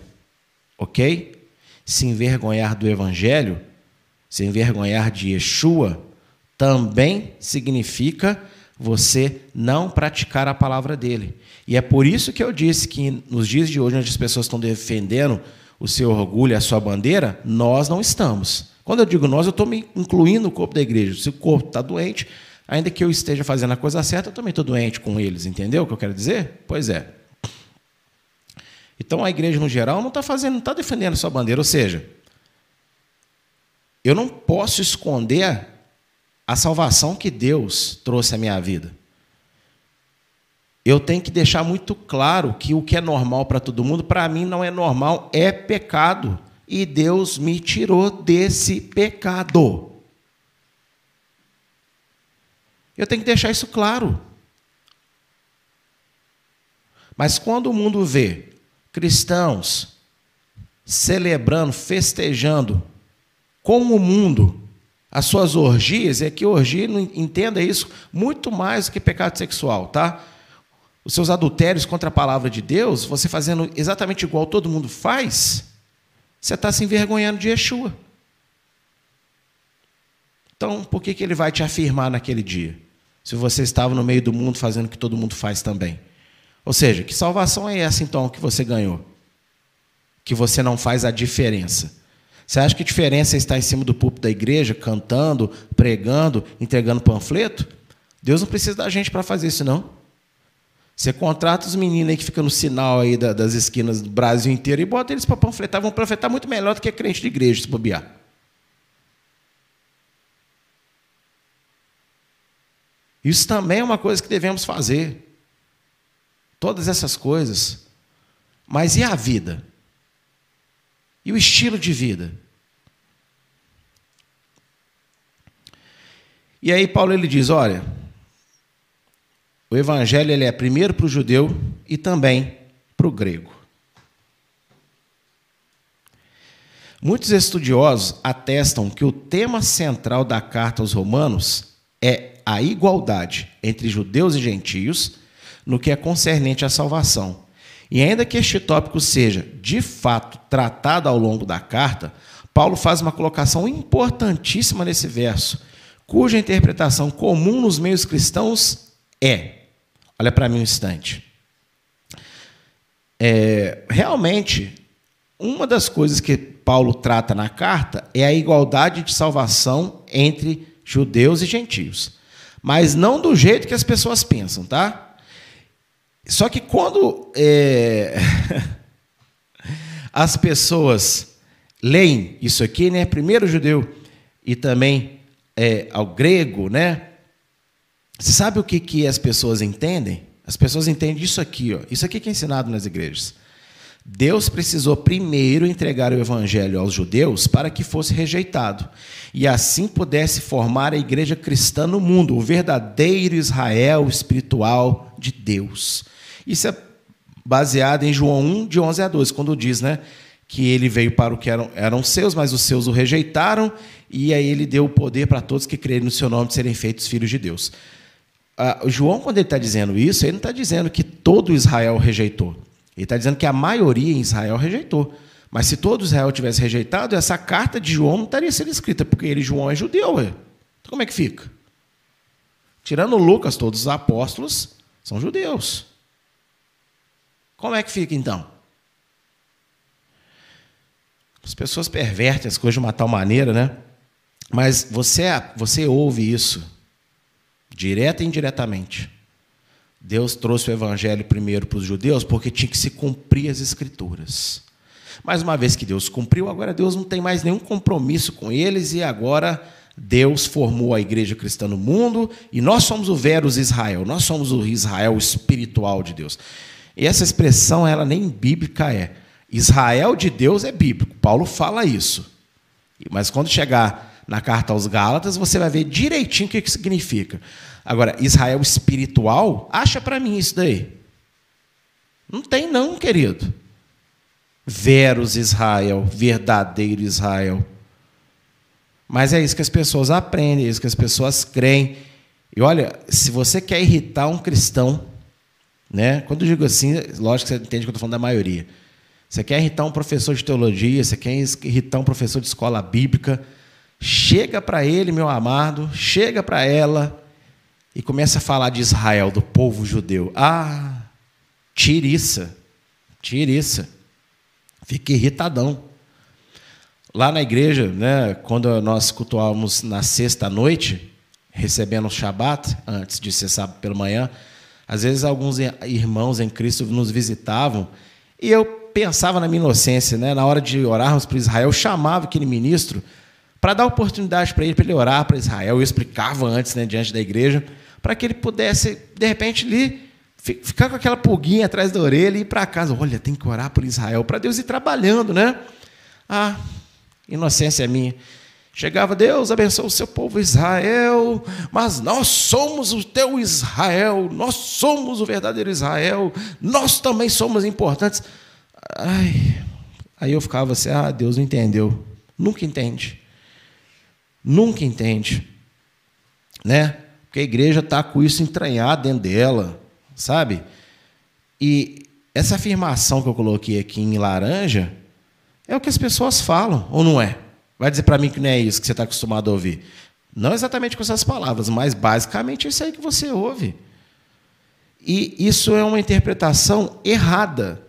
ok? Se envergonhar do Evangelho, se envergonhar de Yeshua, também significa você não praticar a palavra dele. E é por isso que eu disse que nos dias de hoje, onde as pessoas estão defendendo o seu orgulho, a sua bandeira, nós não estamos. Quando eu digo nós, eu estou me incluindo no corpo da igreja. Se o corpo está doente, ainda que eu esteja fazendo a coisa certa, eu também estou doente com eles, entendeu o que eu quero dizer? Pois é. Então a igreja no geral não está fazendo, não está defendendo a sua bandeira, ou seja, eu não posso esconder a salvação que Deus trouxe à minha vida eu tenho que deixar muito claro que o que é normal para todo mundo, para mim não é normal, é pecado. E Deus me tirou desse pecado. Eu tenho que deixar isso claro. Mas quando o mundo vê cristãos celebrando, festejando com o mundo as suas orgias, é que orgia, entenda isso, muito mais do que pecado sexual, tá? os seus adultérios contra a palavra de Deus, você fazendo exatamente igual todo mundo faz, você está se envergonhando de Yeshua. Então, por que, que ele vai te afirmar naquele dia? Se você estava no meio do mundo fazendo o que todo mundo faz também. Ou seja, que salvação é essa então que você ganhou? Que você não faz a diferença. Você acha que a diferença está em cima do púlpito da igreja, cantando, pregando, entregando panfleto? Deus não precisa da gente para fazer isso, não. Você contrata os meninos aí que ficam no sinal aí das esquinas do Brasil inteiro e bota eles para panfletar. Vão panfletar muito melhor do que crente de igreja, se bobear. Isso também é uma coisa que devemos fazer. Todas essas coisas. Mas e a vida? E o estilo de vida? E aí Paulo ele diz, olha, o evangelho ele é primeiro para o judeu e também para o grego. Muitos estudiosos atestam que o tema central da carta aos Romanos é a igualdade entre judeus e gentios no que é concernente à salvação. E ainda que este tópico seja, de fato, tratado ao longo da carta, Paulo faz uma colocação importantíssima nesse verso, cuja interpretação comum nos meios cristãos é Olha para mim um instante. É, realmente, uma das coisas que Paulo trata na carta é a igualdade de salvação entre judeus e gentios. Mas não do jeito que as pessoas pensam, tá? Só que quando é, as pessoas leem isso aqui, né? Primeiro judeu e também é, ao grego, né? Você sabe o que, que as pessoas entendem? As pessoas entendem isso aqui, ó. isso aqui que é ensinado nas igrejas. Deus precisou primeiro entregar o evangelho aos judeus para que fosse rejeitado e assim pudesse formar a igreja cristã no mundo, o verdadeiro Israel espiritual de Deus. Isso é baseado em João 1, de 11 a 12, quando diz né, que ele veio para o que eram, eram seus, mas os seus o rejeitaram, e aí ele deu o poder para todos que crerem no seu nome de serem feitos filhos de Deus uh, João, quando ele está dizendo isso, ele não está dizendo que todo Israel rejeitou. Ele está dizendo que a maioria em Israel rejeitou. Mas se todo Israel tivesse rejeitado, essa carta de João não estaria sendo escrita, porque ele, João, é judeu. Ué. Então como é que fica? Tirando Lucas, todos os apóstolos são judeus. Como é que fica então? As pessoas pervertem as coisas de uma tal maneira, né? Mas você, você ouve isso direta e indiretamente. Deus trouxe o evangelho primeiro para os judeus porque tinha que se cumprir as escrituras. Mas uma vez que Deus cumpriu, agora Deus não tem mais nenhum compromisso com eles e agora Deus formou a igreja cristã no mundo e nós somos o Verus Israel, nós somos o Israel espiritual de Deus. E essa expressão ela nem bíblica é. Israel de Deus é bíblico. Paulo fala isso. Mas quando chegar na carta aos Gálatas, você vai ver direitinho o que, que significa. Agora, Israel espiritual, acha para mim isso daí. Não tem, não, querido. Veros Israel, verdadeiro Israel. Mas é isso que as pessoas aprendem, é isso que as pessoas creem. E olha, se você quer irritar um cristão, né? Quando eu digo assim, lógico que você entende que eu estou falando da maioria. Você quer irritar um professor de teologia, você quer irritar um professor de escola bíblica, Chega para ele, meu amado, chega para ela e começa a falar de Israel, do povo judeu. Ah, tiriça, tiriça. Fiquei irritadão. Lá na igreja, né, quando nós cultuávamos na sexta noite, recebendo o Shabat, antes de ser sábado pela manhã, às vezes alguns irmãos em Cristo nos visitavam e eu pensava na minha inocência, né, na hora de orarmos para Israel, eu chamava aquele ministro para dar oportunidade para ele, para ele orar para Israel. Eu explicava antes, né, diante da igreja, para que ele pudesse, de repente, ali, ficar com aquela pulguinha atrás da orelha e ir para casa. Olha, tem que orar por Israel, para Deus ir trabalhando, né? Ah, inocência minha. Chegava, Deus abençoe o seu povo Israel, mas nós somos o teu Israel, nós somos o verdadeiro Israel, nós também somos importantes. Ai, aí eu ficava assim, ah, Deus não entendeu. Nunca entende. Nunca entende. Né? Porque a igreja está com isso entranhado dentro dela, sabe? E essa afirmação que eu coloquei aqui em laranja é o que as pessoas falam, ou não é? Vai dizer para mim que não é isso que você está acostumado a ouvir. Não exatamente com essas palavras, mas basicamente é isso aí que você ouve. E isso é uma interpretação errada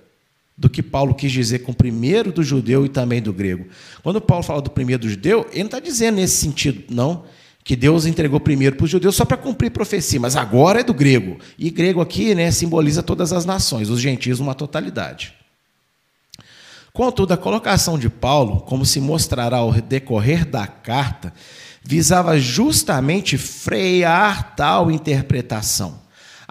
do que Paulo quis dizer com o primeiro do judeu e também do grego. Quando Paulo fala do primeiro do judeu, ele não está dizendo nesse sentido, não, que Deus entregou primeiro para os judeus só para cumprir profecia, mas agora é do grego. E grego aqui né, simboliza todas as nações, os gentios uma totalidade. Contudo, a colocação de Paulo, como se mostrará ao decorrer da carta, visava justamente frear tal interpretação.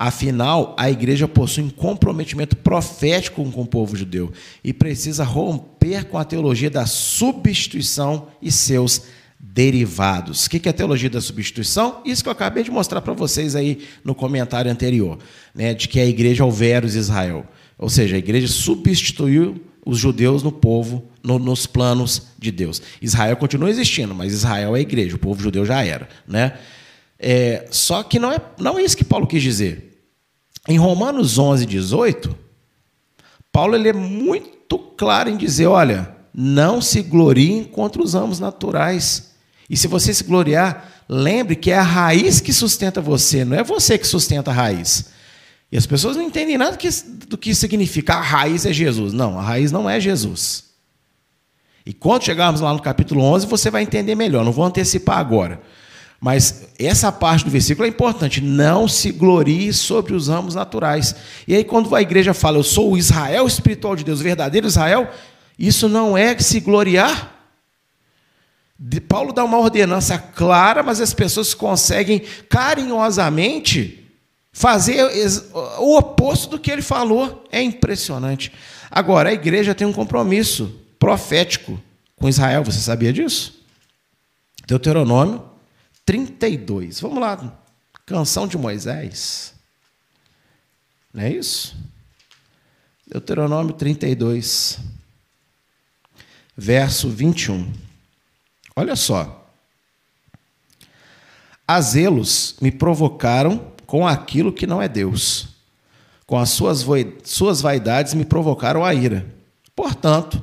Afinal, a igreja possui um comprometimento profético com o povo judeu e precisa romper com a teologia da substituição e seus derivados. O que é a teologia da substituição? Isso que eu acabei de mostrar para vocês aí no comentário anterior, né, de que a igreja é o Verus Israel. Ou seja, a igreja substituiu os judeus no povo, no, nos planos de Deus. Israel continua existindo, mas Israel é a igreja, o povo judeu já era. Né? É, só que não é, não é isso que Paulo quis dizer. Em Romanos 11, 18, Paulo ele é muito claro em dizer: olha, não se gloriem contra os amos naturais. E se você se gloriar, lembre que é a raiz que sustenta você, não é você que sustenta a raiz. E as pessoas não entendem nada do que, significa a raiz é Jesus. Não, a raiz não é Jesus. E quando chegarmos lá no capítulo 11, você vai entender melhor. Não vou antecipar agora. Mas essa parte do versículo é importante. Não se glorie sobre os ramos naturais. E aí, quando a igreja fala, eu sou o Israel espiritual de Deus, o verdadeiro Israel, isso não é se gloriar. Paulo dá uma ordenança clara, mas as pessoas conseguem carinhosamente fazer o oposto do que ele falou. É impressionante. Agora, a igreja tem um compromisso profético com Israel, você sabia disso? Deuteronômio 32. Vamos lá. Canção de Moisés. Não é isso? Deuteronômio 32, verso 21. Olha só. As zelos me provocaram com aquilo que não é Deus. Com as suas, suas vaidades me provocaram a ira. Portanto,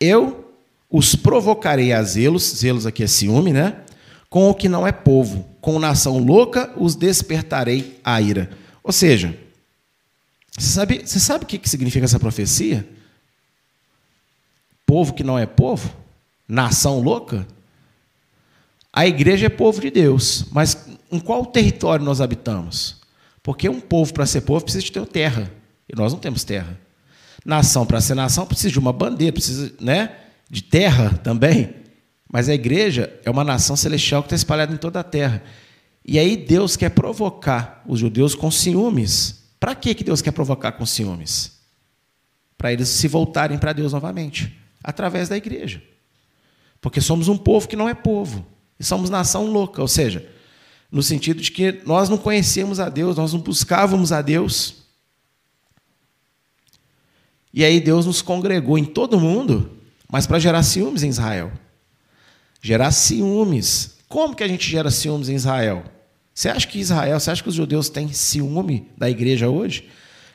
eu os provocarei a zelos, zelos aqui é ciúme, né? Com o que não é povo, com nação louca os despertarei a ira. Ou seja, você sabe, você sabe o que significa essa profecia? Povo que não é povo? Nação louca? A igreja é povo de Deus, mas em qual território nós habitamos? Porque um povo, para ser povo, precisa de ter terra. E nós não temos terra. Nação, para ser nação, precisa de uma bandeira, precisa né, de terra também. Mas a igreja é uma nação celestial que está espalhada em toda a terra. E aí Deus quer provocar os judeus com ciúmes. Para que Deus quer provocar com ciúmes? Para eles se voltarem para Deus novamente, através da igreja. Porque somos um povo que não é povo. E somos nação louca, ou seja, no sentido de que nós não conhecíamos a Deus, nós não buscávamos a Deus. E aí Deus nos congregou em todo mundo, mas para gerar ciúmes em Israel. Gerar ciúmes. Como que a gente gera ciúmes em Israel? Você acha que Israel, você acha que os judeus têm ciúme da igreja hoje?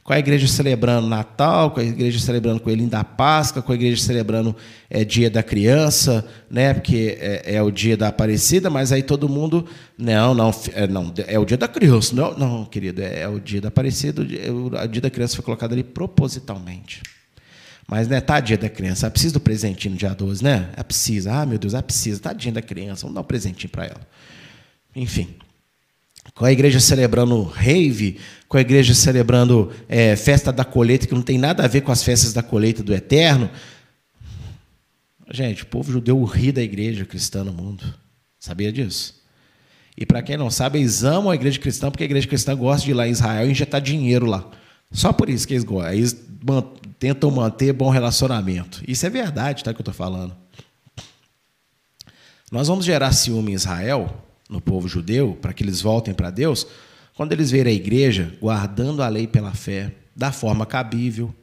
com a igreja celebrando Natal, com a igreja celebrando Coelhinho da Páscoa, com a igreja celebrando é, Dia da Criança, né? Porque é, é, o dia da Aparecida, mas aí todo mundo não, não, é, não, é o dia da criança, não, não, querido, é, é o dia da Aparecida, o dia, o dia da criança foi colocado ali propositalmente, Mas, né, tadinha da criança. Ela precisa do presentinho no dia 12, né? Ela precisa. Ah, meu Deus, ela precisa. Tadinha da criança. Vamos dar um presentinho para ela. Enfim. Com a igreja celebrando rave, com a igreja celebrando é, festa da colheita, que não tem nada a ver com as festas da colheita do eterno. Gente, o povo judeu ri da igreja cristã no mundo. Sabia disso? E para quem não sabe, eles amam a igreja cristã porque a igreja cristã gosta de ir lá em Israel e injetar dinheiro lá. Só por isso que eles gostam. Eles tentam manter bom relacionamento. Isso é verdade, tá? Que eu estou falando. Nós vamos gerar ciúme em Israel, no povo judeu, para que eles voltem para Deus, quando eles verem a igreja guardando a lei pela fé, da forma cabível.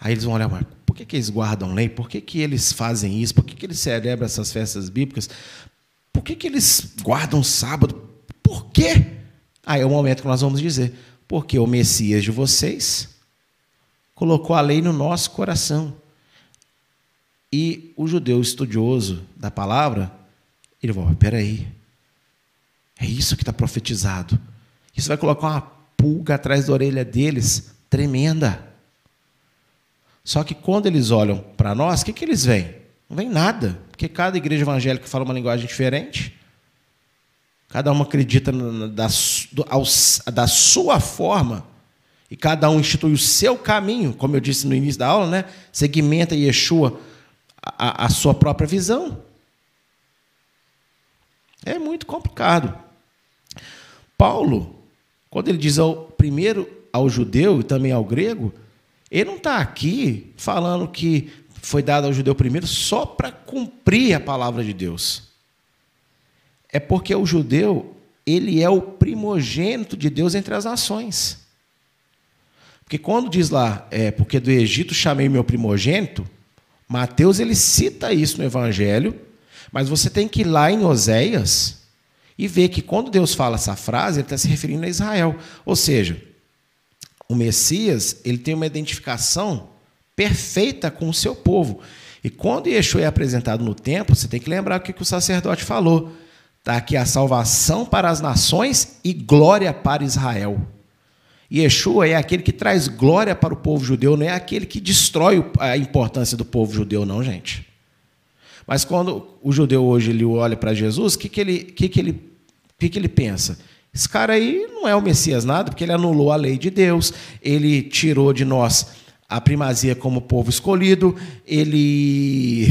Aí eles vão olhar, mas por que, que eles guardam lei? Por que, que eles fazem isso? Por que, que eles celebram essas festas bíblicas? Por que, que eles guardam sábado? Por quê? Aí é o momento que nós vamos dizer: porque o Messias de vocês colocou a lei no nosso coração. E o judeu estudioso da palavra, ele vai, peraí, é isso que está profetizado. Isso vai colocar uma pulga atrás da orelha deles, tremenda. Só que quando eles olham para nós, o que, que eles veem? Não vem nada, porque cada igreja evangélica fala uma linguagem diferente. Cada uma acredita da, da sua forma. E cada um institui o seu caminho, como eu disse no início da aula, né? segmenta Yeshua a, a sua própria visão. É muito complicado. Paulo, quando ele diz ao primeiro ao judeu e também ao grego, ele não está aqui falando que foi dado ao judeu primeiro só para cumprir a palavra de Deus. É porque o judeu, ele é o primogênito de Deus entre as nações. Porque quando diz lá, é, porque do Egito chamei meu primogênito, Mateus ele cita isso no Evangelho, mas você tem que ir lá em Oséias e ver que quando Deus fala essa frase, ele está se referindo a Israel. Ou seja, o Messias ele tem uma identificação perfeita com o seu povo. E quando Yeshua é apresentado no templo, você tem que lembrar o que o sacerdote falou. Está aqui a salvação para as nações e glória para Israel. Yeshua é aquele que traz glória para o povo judeu, não é aquele que destrói a importância do povo judeu, não, gente. Mas quando o judeu hoje ele olha para Jesus, o que, que, ele, que, que, ele, que, que ele pensa? Esse cara aí não é o Messias nada, porque ele anulou a lei de Deus, ele tirou de nós a primazia como povo escolhido, ele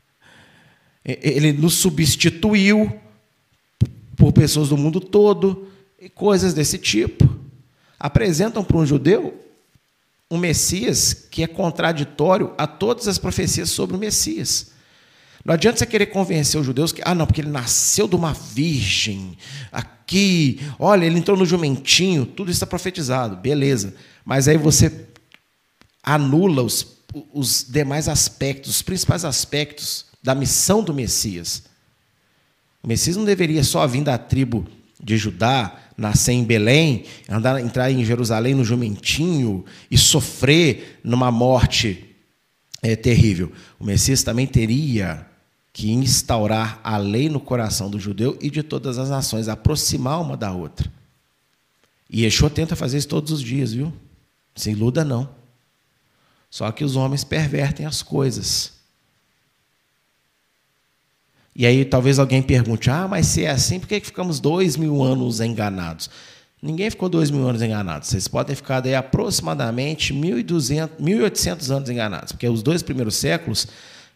ele nos substituiu por pessoas do mundo todo e coisas desse tipo. Apresentam para um judeu um Messias que é contraditório a todas as profecias sobre o Messias. Não adianta você querer convencer os judeus que, ah, não, porque ele nasceu de uma virgem, aqui, olha, ele entrou no jumentinho, tudo isso está profetizado, beleza. Mas aí você anula os, os demais aspectos, os principais aspectos da missão do Messias. O Messias não deveria só vir da tribo de Judá, nascer em Belém, andar, entrar em Jerusalém no jumentinho e sofrer numa morte é, terrível. O Messias também teria que instaurar a lei no coração do judeu e de todas as nações, aproximar uma da outra. E Yeshua tenta fazer isso todos os dias, viu? Se iluda não. Só que os homens pervertem as coisas. E aí talvez alguém pergunte: ah, mas se é assim, por que ficamos dois mil anos enganados? Ninguém ficou dois mil anos enganados. Vocês podem ter ficado aproximadamente 1.200, 1.800 anos enganados, porque os dois primeiros séculos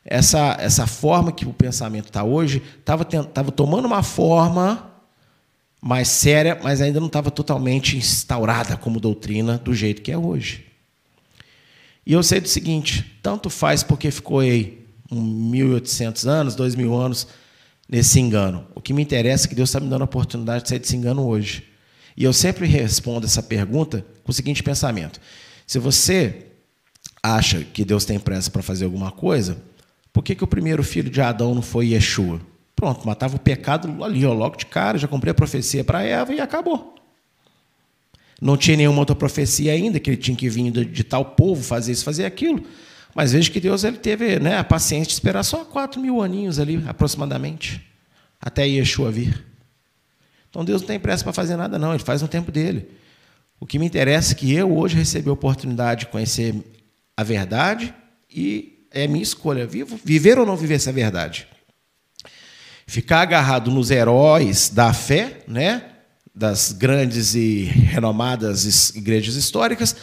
essa, essa forma que o pensamento está hoje estava tava tomando uma forma mais séria, mas ainda não estava totalmente instaurada como doutrina do jeito que é hoje. E eu sei do seguinte: tanto faz porque ficou aí 1.800 anos, 2.000 anos nesse engano. O que me interessa é que Deus está me dando a oportunidade de sair desse engano hoje. E eu sempre respondo essa pergunta com o seguinte pensamento: se você acha que Deus tem pressa para fazer alguma coisa, por que, que o primeiro filho de Adão não foi Yeshua? Pronto, matava o pecado ali, ó, logo de cara, já comprei a profecia para Eva e acabou. Não tinha nenhuma outra profecia ainda, que ele tinha que vir de, de tal povo fazer isso, fazer aquilo. Mas veja que Deus ele teve né, a paciência de esperar só quatro mil aninhos ali, aproximadamente, até Yeshua vir. Então Deus não tem pressa para fazer nada, não, ele faz no tempo dele. O que me interessa é que eu hoje recebi a oportunidade de conhecer a verdade e é minha escolha. Vivo, viver ou não viver essa verdade? Ficar agarrado nos heróis da fé, né? das grandes e renomadas igrejas históricas,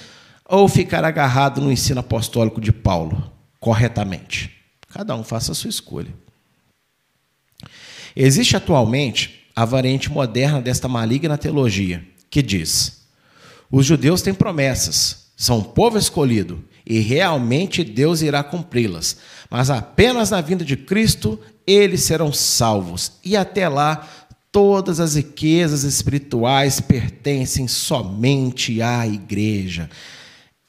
ou ficar agarrado no ensino apostólico de Paulo, corretamente. Cada um faça a sua escolha. Existe atualmente a variante moderna desta maligna teologia, que diz: os judeus têm promessas, são um povo escolhido, e realmente Deus irá cumpri-las, mas apenas na vinda de Cristo eles serão salvos, e até lá todas as riquezas espirituais pertencem somente à igreja.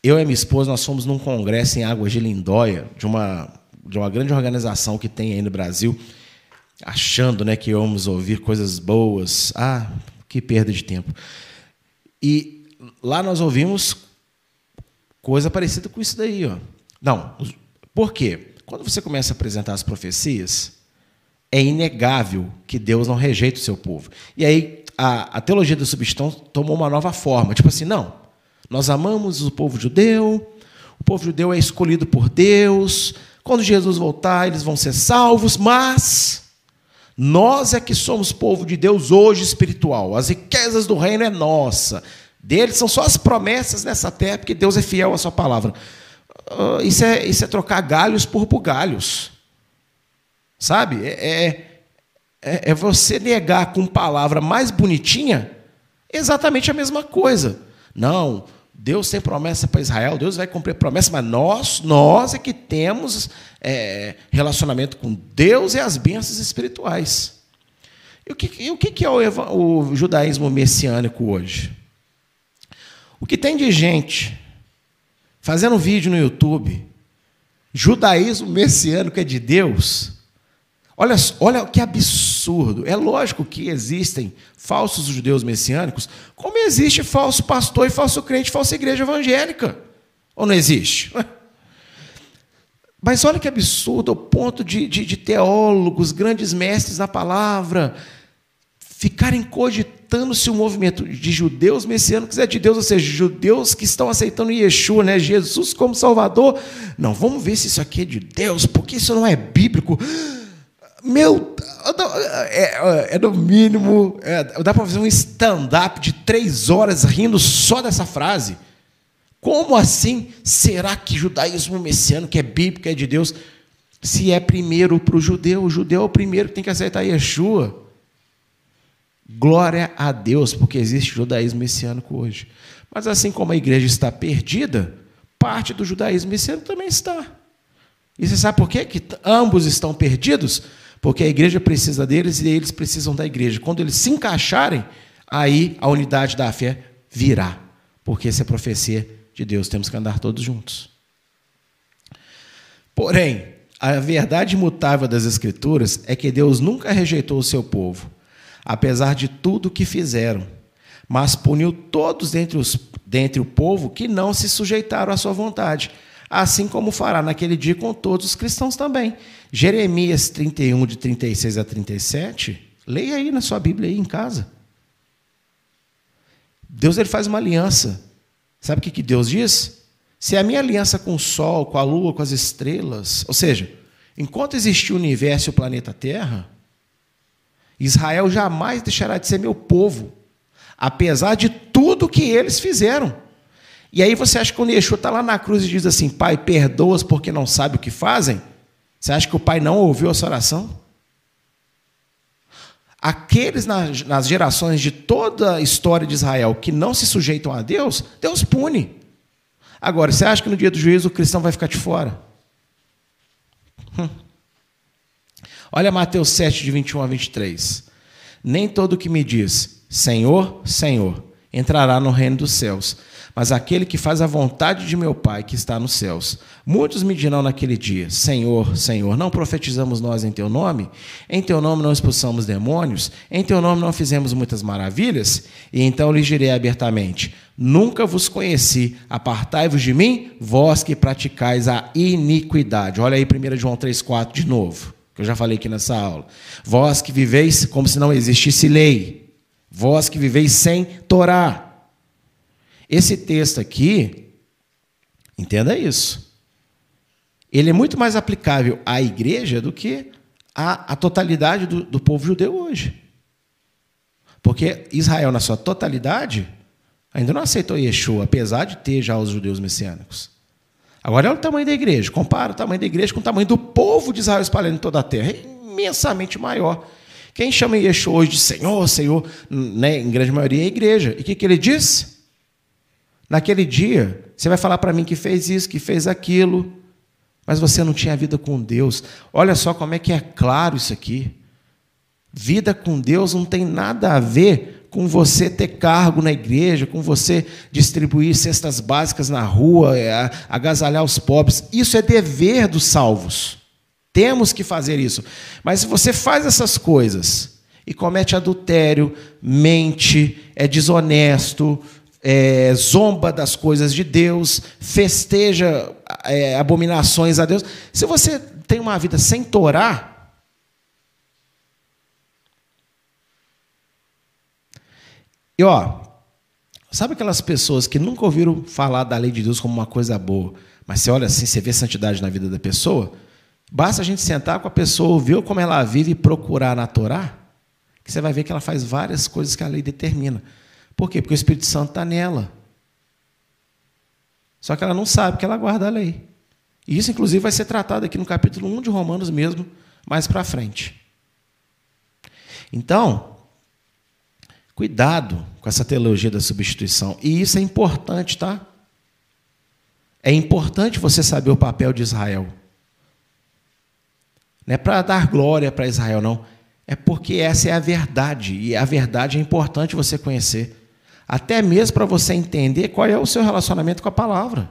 Eu e minha esposa, nós fomos num congresso em Águas de Lindóia, de uma, de uma grande organização que tem aí no Brasil, achando né, que íamos ouvir coisas boas. Ah, que perda de tempo. E lá nós ouvimos coisa parecida com isso daí. Ó. Não, por quê? Quando você começa a apresentar as profecias, é inegável que Deus não rejeita o seu povo. E aí a, a teologia da substituição tomou uma nova forma. Tipo assim, não, nós amamos o povo judeu, o povo judeu é escolhido por Deus, quando Jesus voltar, eles vão ser salvos, mas nós é que somos povo de Deus hoje espiritual. As riquezas do reino é nossa. Deles são só as promessas nessa terra, porque Deus é fiel à sua palavra. Uh, isso, é, isso é trocar galhos por bugalhos. Sabe? É, é, é, é você negar com palavra mais bonitinha exatamente a mesma coisa. Não, Deus tem promessa para Israel, Deus vai cumprir promessa, mas nós, nós é que temos é, relacionamento com Deus e as bênçãos espirituais. E o que, e o que é o, o judaísmo messiânico hoje? O que tem de gente fazendo vídeo no YouTube, judaísmo messiânico é de Deus, Olha, olha que absurdo. É lógico que existem falsos judeus messiânicos, como existe falso pastor e falso crente, falsa igreja evangélica. Ou não existe? Mas olha que absurdo, ao ponto de, de, de teólogos, grandes mestres da palavra, ficarem cogitando se o movimento de judeus messiânicos é de Deus, ou seja, judeus que estão aceitando Yeshua, né, Jesus como Salvador. Não, vamos ver se isso aqui é de Deus, porque isso não é bíblico. Meu, é, é no mínimo, é, dá para fazer um stand-up de três horas rindo só dessa frase. Como assim será que judaísmo messiano, que é bíblico, é de Deus, se é primeiro para o judeu? O judeu é o primeiro que tem que aceitar Yeshua. Glória a Deus, porque existe judaísmo messiânico hoje. Mas assim como a igreja está perdida, parte do judaísmo messiânico também está. E você sabe por quê? que ambos estão perdidos? Porque a igreja precisa deles e eles precisam da igreja. Quando eles se encaixarem, aí a unidade da fé virá. Porque essa é profecia de Deus, temos que andar todos juntos. Porém, a verdade imutável das Escrituras é que Deus nunca rejeitou o seu povo, apesar de tudo que fizeram, mas puniu todos dentre, os, dentre o povo que não se sujeitaram à sua vontade assim como fará naquele dia com todos os cristãos também. Jeremias 31, de 36 a 37, leia aí na sua Bíblia aí em casa. Deus ele faz uma aliança. Sabe o que, que Deus diz? Se a minha aliança com o Sol, com a Lua, com as estrelas, ou seja, enquanto existir o universo e o planeta Terra, Israel jamais deixará de ser meu povo, apesar de tudo que eles fizeram. E aí você acha que quando Yeshua está lá na cruz e diz assim, Pai, perdoa-os porque não sabem o que fazem? Você acha que o Pai não ouviu essa oração? Aqueles nas, nas gerações de toda a história de Israel que não se sujeitam a Deus, Deus pune. Agora, você acha que no dia do juízo o cristão vai ficar de fora? Hum. Olha Mateus 7, de 21 a 23. Nem todo que me diz, Senhor, Senhor, entrará no reino dos céus, mas aquele que faz a vontade de meu Pai que está nos céus. Muitos me dirão naquele dia: Senhor, Senhor, não profetizamos nós em teu nome? Em teu nome não expulsamos demônios? Em teu nome não fizemos muitas maravilhas? E então lhes direi abertamente: Nunca vos conheci, apartai-vos de mim, vós que praticais a iniquidade. Olha aí 1 João 3,4 de novo, que eu já falei aqui nessa aula. Vós que viveis como se não existisse lei, vós que viveis sem Torá. Esse texto aqui, entenda isso. ele é muito mais aplicável à igreja do que à, à totalidade do, do povo judeu hoje. Porque Israel, na sua totalidade, ainda não aceitou Yeshua, apesar de ter já os judeus messiânicos. Agora é o tamanho da igreja. Compara o tamanho da igreja com o tamanho do povo de Israel espalhado em toda a terra. É imensamente maior. Quem chama Yeshua hoje de Senhor, Senhor, né, em grande maioria é a igreja. E o que, que ele diz? Naquele dia, você vai falar para mim que fez isso, que fez aquilo, mas você não tinha vida com Deus. Olha só como é que é claro isso aqui. Vida com Deus não tem nada a ver com você ter cargo na igreja, com você distribuir cestas básicas na rua, é, agasalhar os pobres. Isso é dever dos salvos. Temos que fazer isso. Mas se você faz essas coisas e comete adultério, mente, é desonesto, é, zomba das coisas de Deus, festeja é, abominações a Deus, se você tem uma vida sem Torá, E ó, sabe aquelas pessoas que nunca ouviram falar da lei de Deus como uma coisa boa, mas você olha assim, você vê santidade na vida da pessoa? Basta a gente sentar com a pessoa, ver como ela vive e procurar na Torá, que você vai ver que ela faz várias coisas que a lei determina. Por quê? Porque o Espírito Santo está nela. Só que ela não sabe que ela guarda a lei. E isso, inclusive, vai ser tratado aqui no capítulo 1 de Romanos mesmo, mais para frente. Então, Cuidado com essa teologia da substituição. E isso é importante, tá? É importante você saber o papel de Israel. Não é para dar glória para Israel, não. É porque essa é a verdade. E a verdade é importante você conhecer. Até mesmo para você entender qual é o seu relacionamento com a palavra.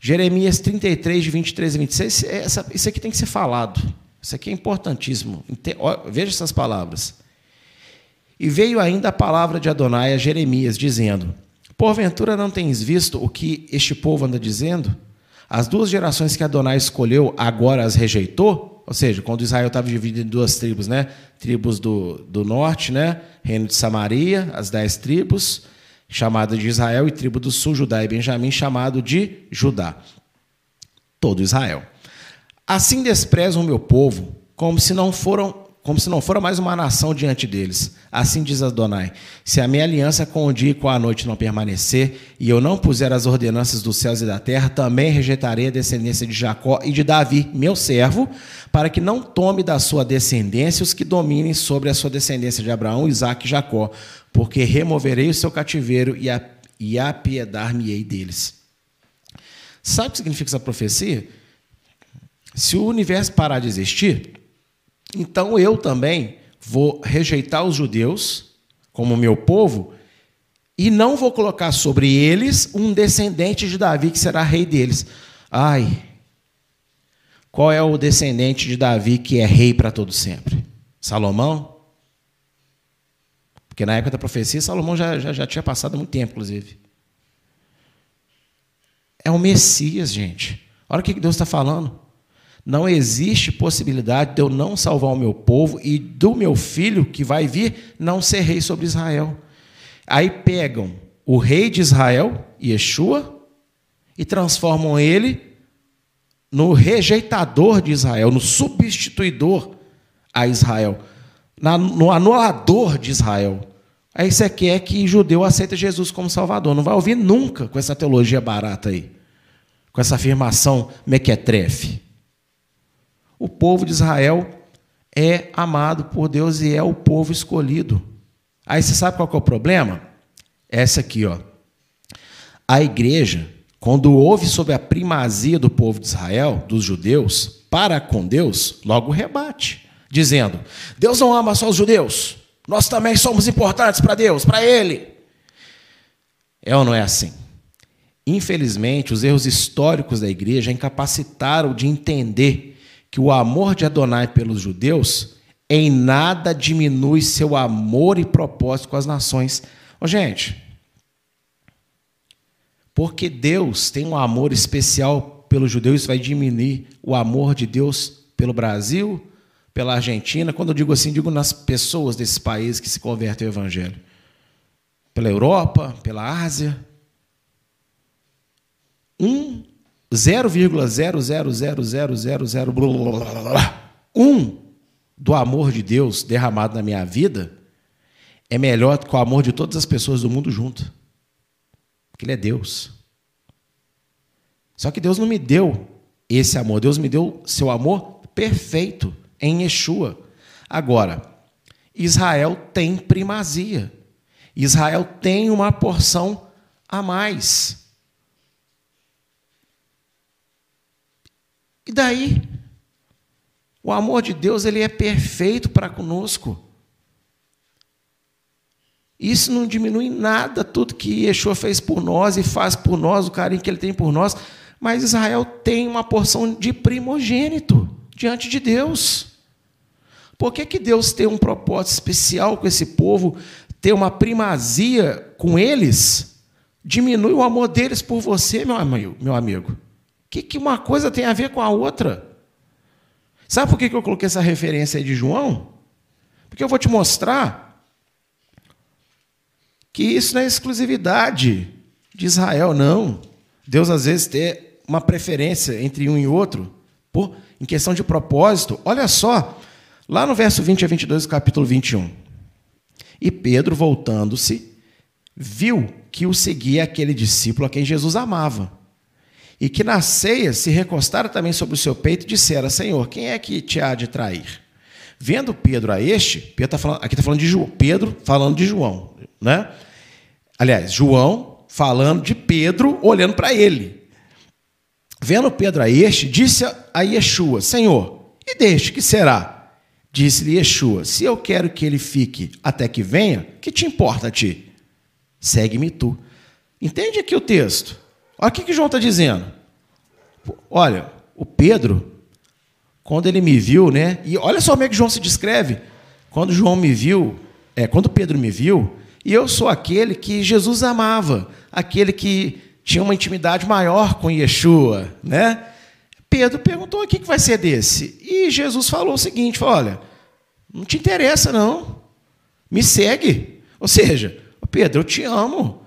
Jeremias 33, de 23 e 26, essa, isso aqui tem que ser falado. Isso aqui é importantíssimo. Veja essas palavras. E veio ainda a palavra de Adonai a Jeremias, dizendo: Porventura não tens visto o que este povo anda dizendo? As duas gerações que Adonai escolheu agora as rejeitou? Ou seja, quando Israel estava dividido em duas tribos, né? Tribos do, do norte, né? Reino de Samaria, as dez tribos, chamada de Israel, e tribo do sul, Judá e Benjamim, chamado de Judá. Todo Israel. Assim desprezam o meu povo, como se não foram como se não fora mais uma nação diante deles. Assim diz Adonai: Se a minha aliança com o dia e com a noite não permanecer, e eu não puser as ordenanças dos céus e da terra, também rejeitarei a descendência de Jacó e de Davi, meu servo, para que não tome da sua descendência os que dominem sobre a sua descendência de Abraão, Isaque e Jacó, porque removerei o seu cativeiro e, e apiedar-me-ei deles. Sabe o que significa essa profecia? Se o universo parar de existir, então eu também vou rejeitar os judeus como meu povo e não vou colocar sobre eles um descendente de Davi que será rei deles. Ai, qual é o descendente de Davi que é rei para todo sempre? Salomão? Porque na época da profecia, Salomão já, já, já tinha passado muito tempo, inclusive. É o Messias, gente. Olha o que Deus está falando. Não existe possibilidade de eu não salvar o meu povo e do meu filho que vai vir não ser rei sobre Israel. Aí pegam o rei de Israel, Yeshua, e transformam ele no rejeitador de Israel, no substituidor a Israel, no anulador de Israel. Aí você quer que judeu aceita Jesus como Salvador. Não vai ouvir nunca com essa teologia barata aí, com essa afirmação mequetrefe. O povo de Israel é amado por Deus e é o povo escolhido. Aí você sabe qual é o problema? Essa aqui, ó. A igreja, quando ouve sobre a primazia do povo de Israel, dos judeus, para com Deus, logo rebate, dizendo: Deus não ama só os judeus, nós também somos importantes para Deus, para Ele. É ou não é assim? Infelizmente, os erros históricos da igreja incapacitaram de entender que o amor de Adonai pelos judeus em nada diminui seu amor e propósito com as nações. Oh, gente, porque Deus tem um amor especial pelos judeus, isso vai diminuir o amor de Deus pelo Brasil, pela Argentina. Quando eu digo assim, digo nas pessoas desse país que se convertem ao Evangelho. Pela Europa, pela Ásia. Um 0,0000001 do amor de Deus derramado na minha vida é melhor que o amor de todas as pessoas do mundo junto. Porque Ele é Deus. Só que Deus não me deu esse amor, Deus me deu seu amor perfeito em Yeshua. Agora, Israel tem primazia. Israel tem uma porção a mais. E daí? O amor de Deus ele é perfeito para conosco. Isso não diminui nada tudo que Yeshua fez por nós e faz por nós, o carinho que ele tem por nós. Mas Israel tem uma porção de primogênito diante de Deus. Por que, que Deus tem um propósito especial com esse povo, ter uma primazia com eles? Diminui o amor deles por você, meu amigo. Meu amigo. Que, que uma coisa tem a ver com a outra? Sabe por que, que eu coloquei essa referência aí de João? Porque eu vou te mostrar que isso não é exclusividade de Israel, não. Deus às vezes tem uma preferência entre um e outro, por, em questão de propósito. Olha só, lá no verso 20 a 22 do capítulo 21. E Pedro, voltando-se, viu que o seguia aquele discípulo a quem Jesus amava. E que na ceia se recostara também sobre o seu peito e dissera: Senhor, quem é que te há de trair? Vendo Pedro a este, Pedro tá falando, aqui está falando de João, Pedro falando de João, né? Aliás, João falando de Pedro, olhando para ele. Vendo Pedro a este, disse a Yeshua: Senhor, e deste que será? Disse-lhe Yeshua: Se eu quero que ele fique até que venha, que te importa a ti? Segue-me tu. Entende aqui o texto? Olha o que, que João está dizendo. Olha, o Pedro, quando ele me viu, né? E olha só como é que João se descreve. Quando João me viu, é, quando Pedro me viu, e eu sou aquele que Jesus amava, aquele que tinha uma intimidade maior com Yeshua, né? Pedro perguntou: o que vai ser desse? E Jesus falou o seguinte: olha, não te interessa, não. Me segue. Ou seja, Pedro, eu te amo.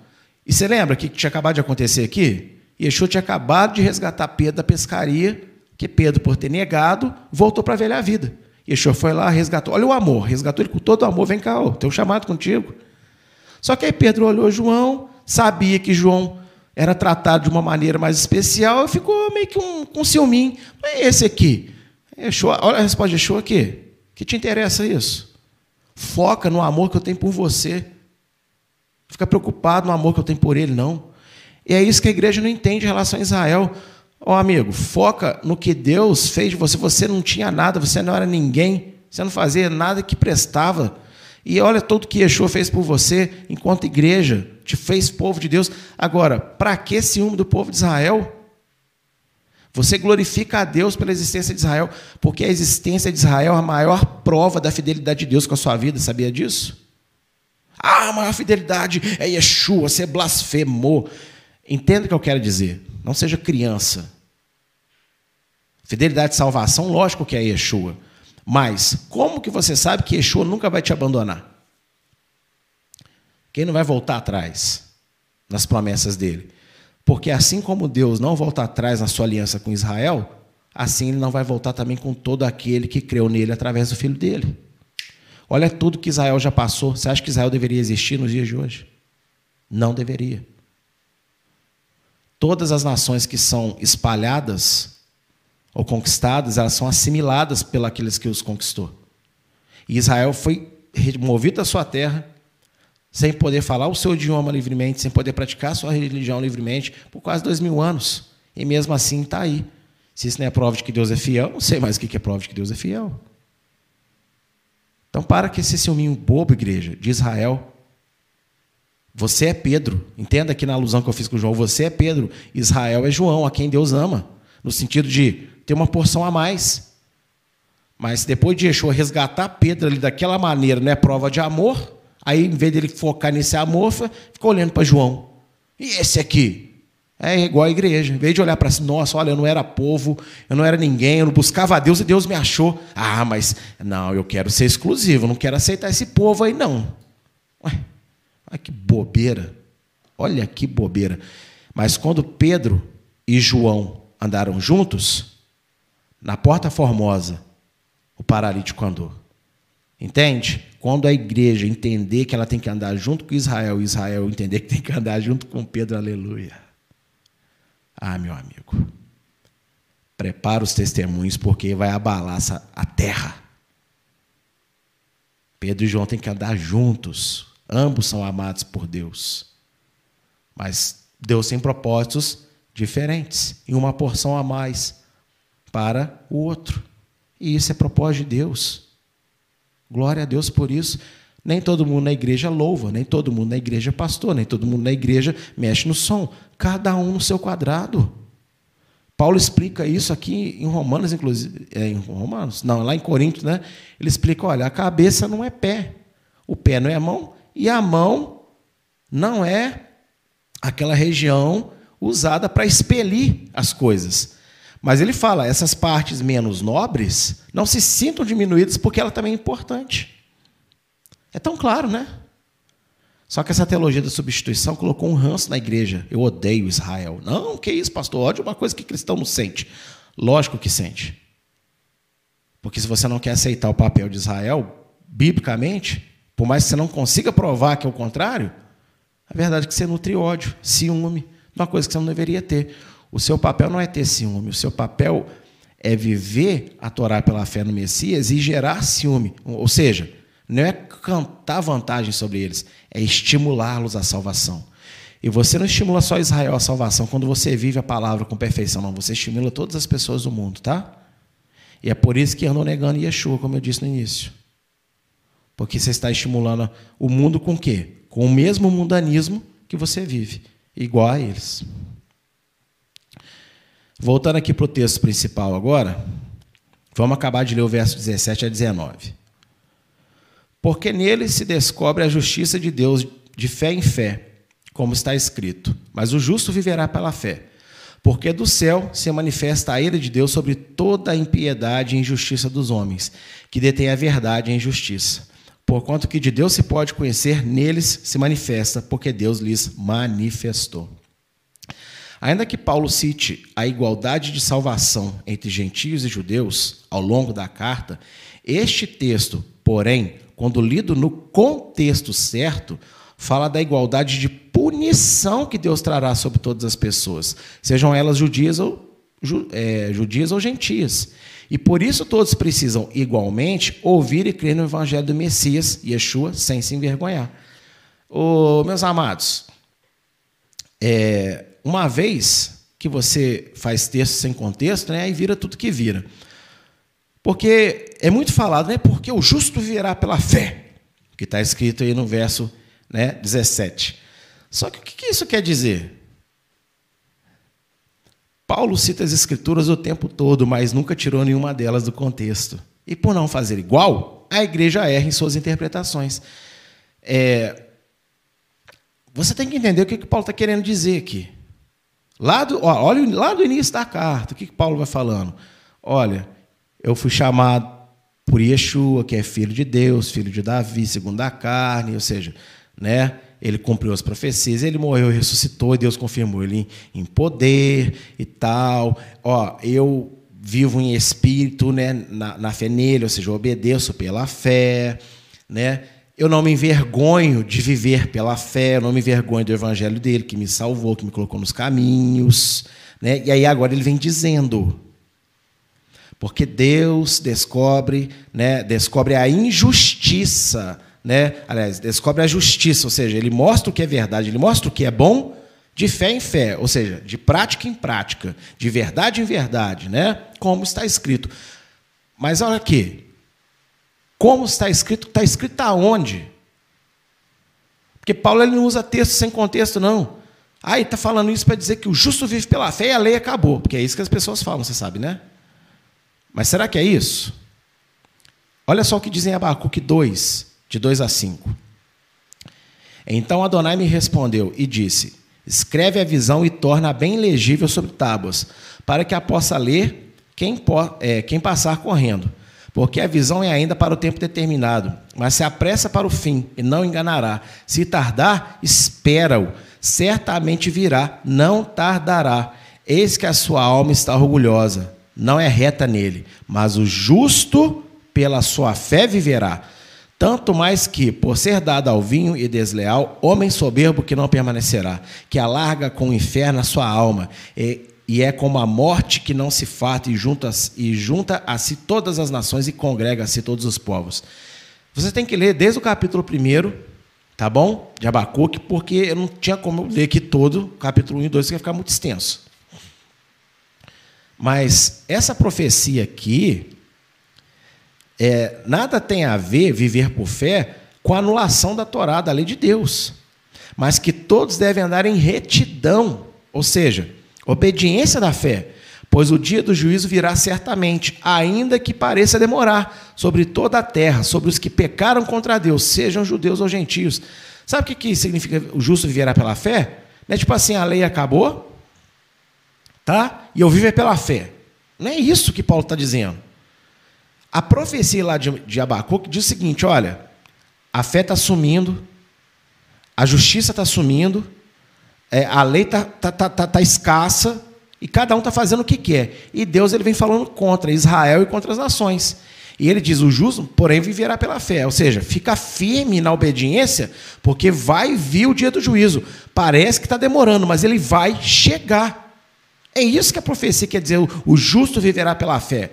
E você lembra o que tinha acabado de acontecer aqui? Yeshua tinha acabado de resgatar Pedro da pescaria, que Pedro, por ter negado, voltou para a velha vida. Yeshua foi lá, resgatou. Olha o amor, resgatou ele com todo o amor. Vem cá, tem um chamado contigo. Só que aí Pedro olhou João, sabia que João era tratado de uma maneira mais especial e ficou meio que um, com ciúminho. Mas é esse aqui. Yeshua, olha a resposta de Yeshua aqui. que te interessa isso? Foca no amor que eu tenho por você. Fica preocupado no amor que eu tenho por ele, não. E é isso que a igreja não entende em relação a Israel. Ó oh, amigo, foca no que Deus fez de você. Você não tinha nada, você não era ninguém, você não fazia nada que prestava. E olha tudo que Yeshua fez por você enquanto igreja, te fez povo de Deus. Agora, para que ciúme do povo de Israel? Você glorifica a Deus pela existência de Israel, porque a existência de Israel é a maior prova da fidelidade de Deus com a sua vida, sabia disso? Ah, a maior fidelidade é Yeshua, você blasfemou. Entenda o que eu quero dizer. Não seja criança. Fidelidade de salvação, lógico que é Yeshua. Mas como que você sabe que Yeshua nunca vai te abandonar? Quem não vai voltar atrás nas promessas dele? Porque assim como Deus não volta atrás na sua aliança com Israel, assim ele não vai voltar também com todo aquele que creu nele através do filho dele. Olha tudo que Israel já passou. Você acha que Israel deveria existir nos dias de hoje? Não deveria. Todas as nações que são espalhadas ou conquistadas, elas são assimiladas pelos que os conquistou. E Israel foi removido da sua terra, sem poder falar o seu idioma livremente, sem poder praticar a sua religião livremente, por quase dois mil anos. E mesmo assim está aí. Se isso não é prova de que Deus é fiel, não sei mais o que é prova de que Deus é fiel. Então, para que esse ciúminho bobo, igreja, de Israel. Você é Pedro. Entenda aqui na alusão que eu fiz com João. Você é Pedro. Israel é João, a quem Deus ama. No sentido de ter uma porção a mais. Mas depois de Yeshua resgatar Pedro ali daquela maneira, não é prova de amor, aí em vez dele focar nesse amor, ficou olhando para João. E esse aqui? É igual a igreja. Em vez de olhar para si, nossa, olha, eu não era povo, eu não era ninguém, eu não buscava a Deus e Deus me achou. Ah, mas não, eu quero ser exclusivo, eu não quero aceitar esse povo aí, não. Ué, olha que bobeira. Olha que bobeira. Mas quando Pedro e João andaram juntos, na porta formosa, o paralítico andou. Entende? Quando a igreja entender que ela tem que andar junto com Israel, Israel entender que tem que andar junto com Pedro, aleluia. Ah, meu amigo, prepara os testemunhos porque vai abalar a terra. Pedro e João têm que andar juntos. Ambos são amados por Deus. Mas Deus tem propósitos diferentes e uma porção a mais para o outro. E isso é propósito de Deus. Glória a Deus por isso. Nem todo mundo na igreja louva, nem todo mundo na igreja pastor, nem todo mundo na igreja mexe no som. Cada um no seu quadrado. Paulo explica isso aqui em Romanos, inclusive. É, em Romanos? Não, lá em Coríntios, né? Ele explica: olha, a cabeça não é pé, o pé não é mão, e a mão não é aquela região usada para expelir as coisas. Mas ele fala, essas partes menos nobres não se sintam diminuídas porque ela também é importante. É tão claro, né? Só que essa teologia da substituição colocou um ranço na igreja. Eu odeio Israel. Não, que isso, pastor? Ódio é uma coisa que cristão não sente. Lógico que sente. Porque se você não quer aceitar o papel de Israel, biblicamente, por mais que você não consiga provar que é o contrário, a verdade é que você nutre ódio, ciúme, uma coisa que você não deveria ter. O seu papel não é ter ciúme, o seu papel é viver a Torá pela fé no Messias e gerar ciúme. Ou seja, não é cantar vantagem sobre eles, é estimulá-los à salvação. E você não estimula só Israel à salvação quando você vive a palavra com perfeição, não. Você estimula todas as pessoas do mundo, tá? E é por isso que andam negando Yeshua, como eu disse no início. Porque você está estimulando o mundo com o quê? Com o mesmo mundanismo que você vive, igual a eles. Voltando aqui para o texto principal agora, vamos acabar de ler o verso 17 a 19. Porque nele se descobre a justiça de Deus de fé em fé, como está escrito: Mas o justo viverá pela fé. Porque do céu se manifesta a ira de Deus sobre toda a impiedade e injustiça dos homens, que detêm a verdade e a injustiça. Porquanto que de Deus se pode conhecer, neles se manifesta, porque Deus lhes manifestou. Ainda que Paulo cite a igualdade de salvação entre gentios e judeus ao longo da carta, este texto, porém, quando lido no contexto certo, fala da igualdade de punição que Deus trará sobre todas as pessoas, sejam elas judias ou, é, judias ou gentias. E por isso todos precisam igualmente ouvir e crer no evangelho do Messias, Yeshua, sem se envergonhar. Ô, meus amados, é, uma vez que você faz texto sem contexto, né, aí vira tudo que vira. Porque é muito falado, né? Porque o justo virá pela fé, que está escrito aí no verso né, 17. Só que o que isso quer dizer? Paulo cita as escrituras o tempo todo, mas nunca tirou nenhuma delas do contexto. E por não fazer igual, a igreja erra em suas interpretações. É, você tem que entender o que, que Paulo está querendo dizer aqui. Lá do, olha lá do início da carta, o que, que Paulo vai falando? Olha, eu fui chamado por Yeshua, que é filho de Deus, filho de Davi, segundo a carne, ou seja, né? Ele cumpriu as profecias, ele morreu ressuscitou, e Deus confirmou ele em, em poder e tal. Ó, eu vivo em espírito, né, na, na fé nele, ou seja, eu obedeço pela fé, né? Eu não me envergonho de viver pela fé, eu não me envergonho do evangelho dele, que me salvou, que me colocou nos caminhos. Né? E aí agora ele vem dizendo. Porque Deus descobre, né, descobre a injustiça, né? Aliás, descobre a justiça, ou seja, ele mostra o que é verdade, ele mostra o que é bom de fé em fé, ou seja, de prática em prática, de verdade em verdade, né? Como está escrito. Mas olha aqui, como está escrito? Está escrito aonde? Porque Paulo ele não usa texto sem contexto, não. Ah, ele está falando isso para dizer que o justo vive pela fé e a lei acabou. Porque é isso que as pessoas falam, você sabe, né? Mas será que é isso? Olha só o que dizem em Abacuque 2, de 2 a 5. Então Adonai me respondeu e disse: Escreve a visão e torna bem legível sobre tábuas, para que a possa ler quem, é, quem passar correndo porque a visão é ainda para o tempo determinado, mas se apressa para o fim e não enganará. Se tardar, espera-o, certamente virá, não tardará. Eis que a sua alma está orgulhosa, não é reta nele, mas o justo pela sua fé viverá. Tanto mais que, por ser dado ao vinho e desleal, homem soberbo que não permanecerá, que alarga com o inferno a sua alma, e, e é como a morte que não se farta e junta, e junta a si todas as nações e congrega a si todos os povos. Você tem que ler desde o capítulo 1, tá bom? De Abacuque, porque eu não tinha como ler aqui todo, capítulo 1 e 2, ia ficar muito extenso. Mas essa profecia aqui, é, nada tem a ver, viver por fé, com a anulação da Torá, da lei de Deus. Mas que todos devem andar em retidão, ou seja, obediência da fé, pois o dia do juízo virá certamente, ainda que pareça demorar, sobre toda a terra, sobre os que pecaram contra Deus, sejam judeus ou gentios. Sabe o que, que significa o justo viverá pela fé? Não é tipo assim, a lei acabou, tá? E eu vivo é pela fé. Não é isso que Paulo está dizendo. A profecia lá de, de Abacuque diz o seguinte: olha, a fé está sumindo, a justiça está sumindo, é, a lei está tá, tá, tá, tá, escassa, e cada um está fazendo o que quer. E Deus ele vem falando contra Israel e contra as nações. E ele diz: o justo, porém, viverá pela fé. Ou seja, fica firme na obediência, porque vai vir o dia do juízo. Parece que está demorando, mas ele vai chegar. É isso que a profecia quer dizer: o justo viverá pela fé.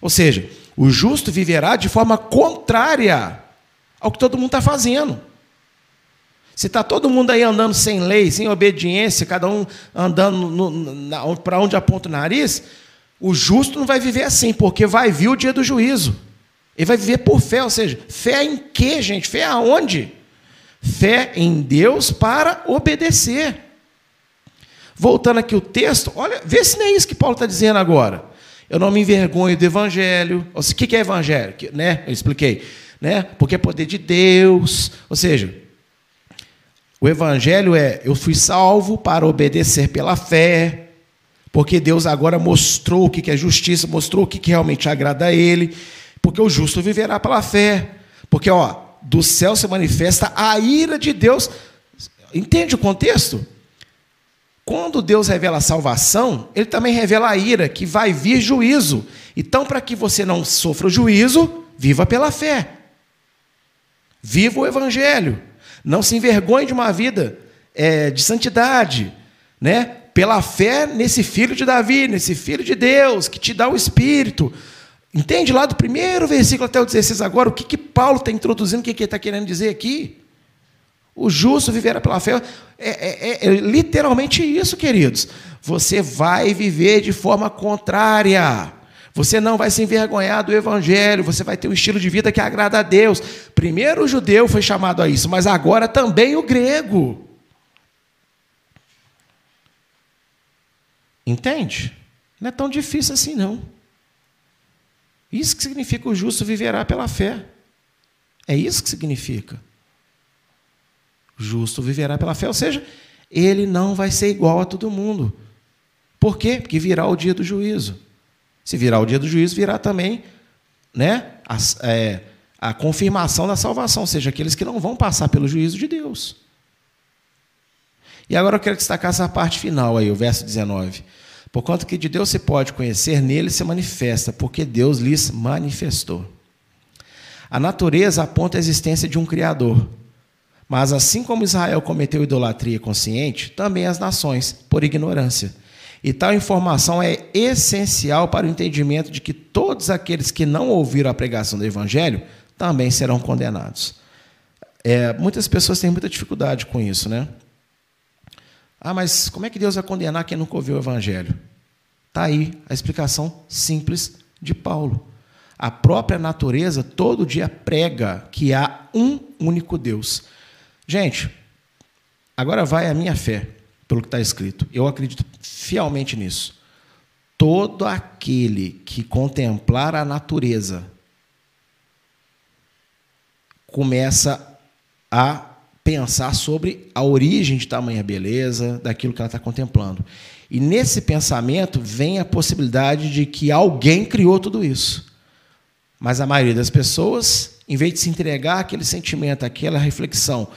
Ou seja, o justo viverá de forma contrária ao que todo mundo está fazendo. Se está todo mundo aí andando sem lei, sem obediência, cada um andando para onde aponta o nariz, o justo não vai viver assim, porque vai vir o dia do juízo. Ele vai viver por fé, ou seja, fé em quê, gente? Fé aonde? Fé em Deus para obedecer. Voltando aqui o texto, olha, vê se não é isso que Paulo está dizendo agora. Eu não me envergonho do evangelho. O que é evangelho? Né? Eu expliquei. Né? Porque é poder de Deus. Ou seja, o evangelho é eu fui salvo para obedecer pela fé. Porque Deus agora mostrou o que é justiça, mostrou o que realmente agrada a Ele. Porque o justo viverá pela fé. Porque, ó, do céu se manifesta a ira de Deus. Entende o contexto? Quando Deus revela a salvação, Ele também revela a ira, que vai vir juízo. Então, para que você não sofra o juízo, viva pela fé. Viva o Evangelho. Não se envergonhe de uma vida é, de santidade, né? Pela fé nesse filho de Davi, nesse filho de Deus, que te dá o Espírito. Entende lá do primeiro versículo até o 16 agora, o que, que Paulo está introduzindo, o que, que ele está querendo dizer aqui? O justo viverá pela fé. É, é, é, é, literalmente isso, queridos. Você vai viver de forma contrária. Você não vai se envergonhar do Evangelho, você vai ter um estilo de vida que agrada a Deus. Primeiro o judeu foi chamado a isso, mas agora também o grego. Entende? Não é tão difícil assim, não. Isso que significa o justo viverá pela fé. É isso que significa justo viverá pela fé. Ou seja, ele não vai ser igual a todo mundo. Por quê? Porque virá o dia do juízo. Se virar o dia do juízo, virá também né, a, é, a confirmação da salvação, ou seja, aqueles que não vão passar pelo juízo de Deus. E agora eu quero destacar essa parte final aí, o verso 19. Porquanto que de Deus se pode conhecer, nele se manifesta, porque Deus lhes manifestou. A natureza aponta a existência de um Criador, mas assim como Israel cometeu idolatria consciente, também as nações, por ignorância. E tal informação é essencial para o entendimento de que todos aqueles que não ouviram a pregação do Evangelho também serão condenados. É, muitas pessoas têm muita dificuldade com isso, né? Ah, mas como é que Deus vai condenar quem nunca ouviu o Evangelho? Está aí a explicação simples de Paulo. A própria natureza todo dia prega que há um único Deus. Gente, agora vai a minha fé, pelo que está escrito. Eu acredito fielmente nisso. Todo aquele que contemplar a natureza começa a pensar sobre a origem de tamanha beleza daquilo que ela está contemplando. E nesse pensamento vem a possibilidade de que alguém criou tudo isso. Mas a maioria das pessoas, em vez de se entregar àquele sentimento, àquela reflexão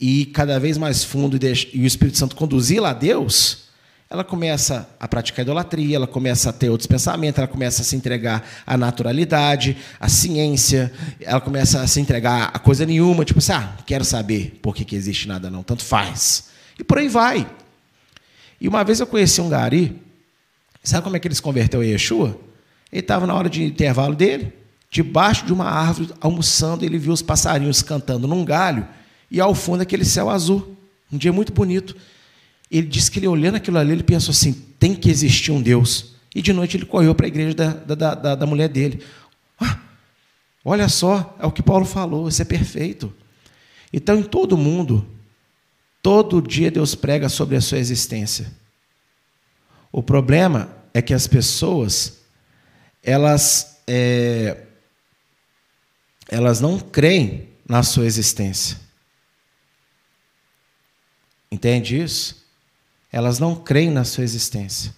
e cada vez mais fundo e, o Espírito Santo conduzi-la a Deus, ela começa a praticar idolatria, ela começa a ter outros pensamentos, ela começa a se entregar à naturalidade, à ciência, ela começa a se entregar a coisa nenhuma, tipo assim, ah, quero saber por que, que existe nada não, tanto faz. E por aí vai. E uma vez eu conheci um gari, sabe como é que ele se converteu a Yeshua? Ele estava na hora de intervalo dele, debaixo de uma árvore, almoçando, ele viu os passarinhos cantando num galho, e ao fundo aquele céu azul. Um dia muito bonito. Ele disse que ele olhando aquilo ali, ele pensou assim: tem que existir um Deus. E de noite ele correu para a igreja da, da, da, da mulher dele. Ah, olha só, é o que Paulo falou, isso é perfeito. Então, em todo mundo, todo dia Deus prega sobre a sua existência. O problema é que as pessoas, elas, é, elas não creem na sua existência. Entende isso? Elas não creem na sua existência.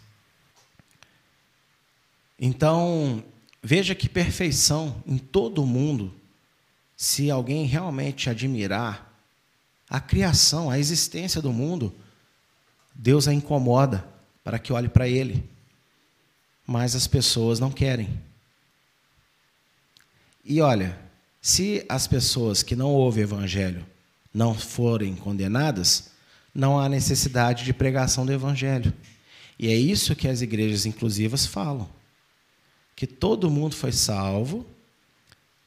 Então, veja que perfeição em todo o mundo, se alguém realmente admirar a criação, a existência do mundo, Deus a incomoda para que olhe para ele. Mas as pessoas não querem. E olha, se as pessoas que não ouvem o evangelho não forem condenadas, não há necessidade de pregação do Evangelho. E é isso que as igrejas inclusivas falam: que todo mundo foi salvo,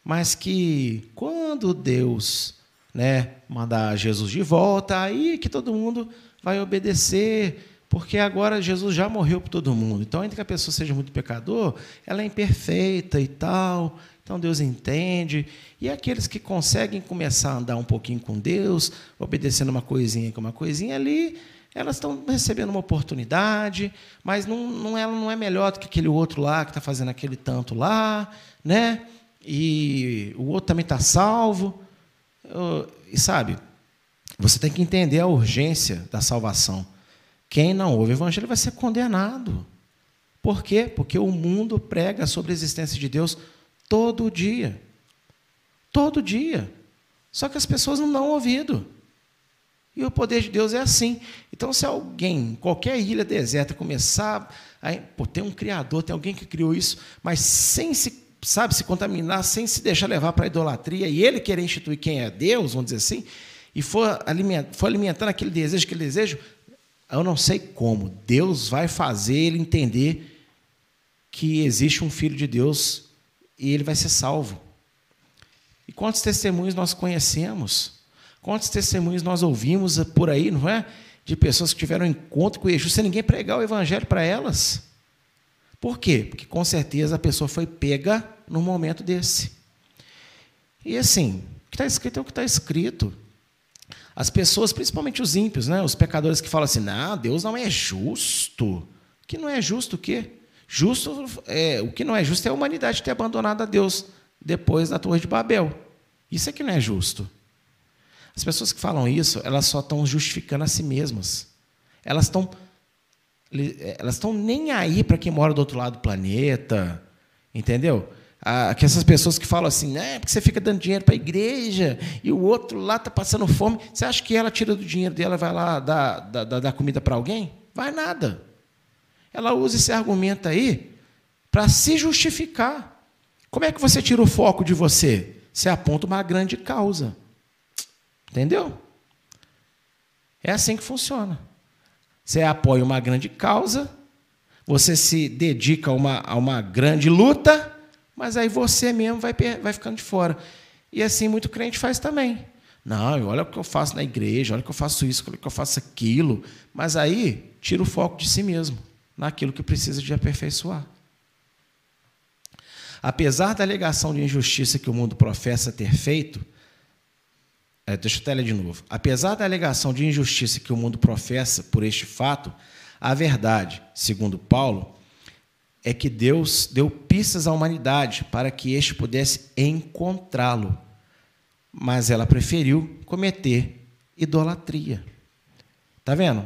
mas que quando Deus né, mandar Jesus de volta, aí que todo mundo vai obedecer, porque agora Jesus já morreu por todo mundo. Então, ainda que a pessoa seja muito pecador, ela é imperfeita e tal, então Deus entende. E aqueles que conseguem começar a andar um pouquinho com Deus, obedecendo uma coisinha com uma coisinha ali, elas estão recebendo uma oportunidade, mas não, não, ela não é melhor do que aquele outro lá que está fazendo aquele tanto lá, né? E o outro também está salvo. E sabe, você tem que entender a urgência da salvação. Quem não ouve o evangelho vai ser condenado. Por quê? Porque o mundo prega sobre a existência de Deus Todo dia. Todo dia. Só que as pessoas não dão ouvido. E o poder de Deus é assim. Então, se alguém, qualquer ilha deserta, começar a. Pô, tem um Criador, tem alguém que criou isso, mas sem se, sabe, se contaminar, sem se deixar levar para a idolatria, e ele querer instituir quem é Deus, vamos dizer assim, e for, for alimentando aquele desejo, aquele desejo, eu não sei como, Deus vai fazer ele entender que existe um Filho de Deus e ele vai ser salvo. E quantos testemunhos nós conhecemos? Quantos testemunhos nós ouvimos por aí, não é? De pessoas que tiveram um encontro com Jesus sem ninguém pregar o evangelho para elas. Por quê? Porque com certeza a pessoa foi pega num momento desse. E assim, o que está escrito é o que está escrito. As pessoas, principalmente os ímpios, né? os pecadores que falam assim, não, Deus não é justo. Que não é justo o quê? Justo, é, o que não é justo é a humanidade ter abandonado a Deus depois da Torre de Babel. Isso é que não é justo. As pessoas que falam isso, elas só estão justificando a si mesmas. Elas estão elas estão nem aí para quem mora do outro lado do planeta, entendeu? Ah, que essas pessoas que falam assim, né, porque você fica dando dinheiro para a igreja e o outro lá está passando fome, você acha que ela tira do dinheiro dela vai lá dar, dar, dar comida para alguém? Vai nada ela usa esse argumento aí para se justificar. Como é que você tira o foco de você? Você aponta uma grande causa. Entendeu? É assim que funciona. Você apoia uma grande causa, você se dedica a uma, a uma grande luta, mas aí você mesmo vai, vai ficando de fora. E assim muito crente faz também. Não, olha o que eu faço na igreja, olha o que eu faço isso, olha o que eu faço aquilo. Mas aí tira o foco de si mesmo naquilo que precisa de aperfeiçoar. Apesar da alegação de injustiça que o mundo professa ter feito, é, deixa eu até ler de novo. Apesar da alegação de injustiça que o mundo professa por este fato, a verdade, segundo Paulo, é que Deus deu pistas à humanidade para que este pudesse encontrá-lo. Mas ela preferiu cometer idolatria. Está vendo?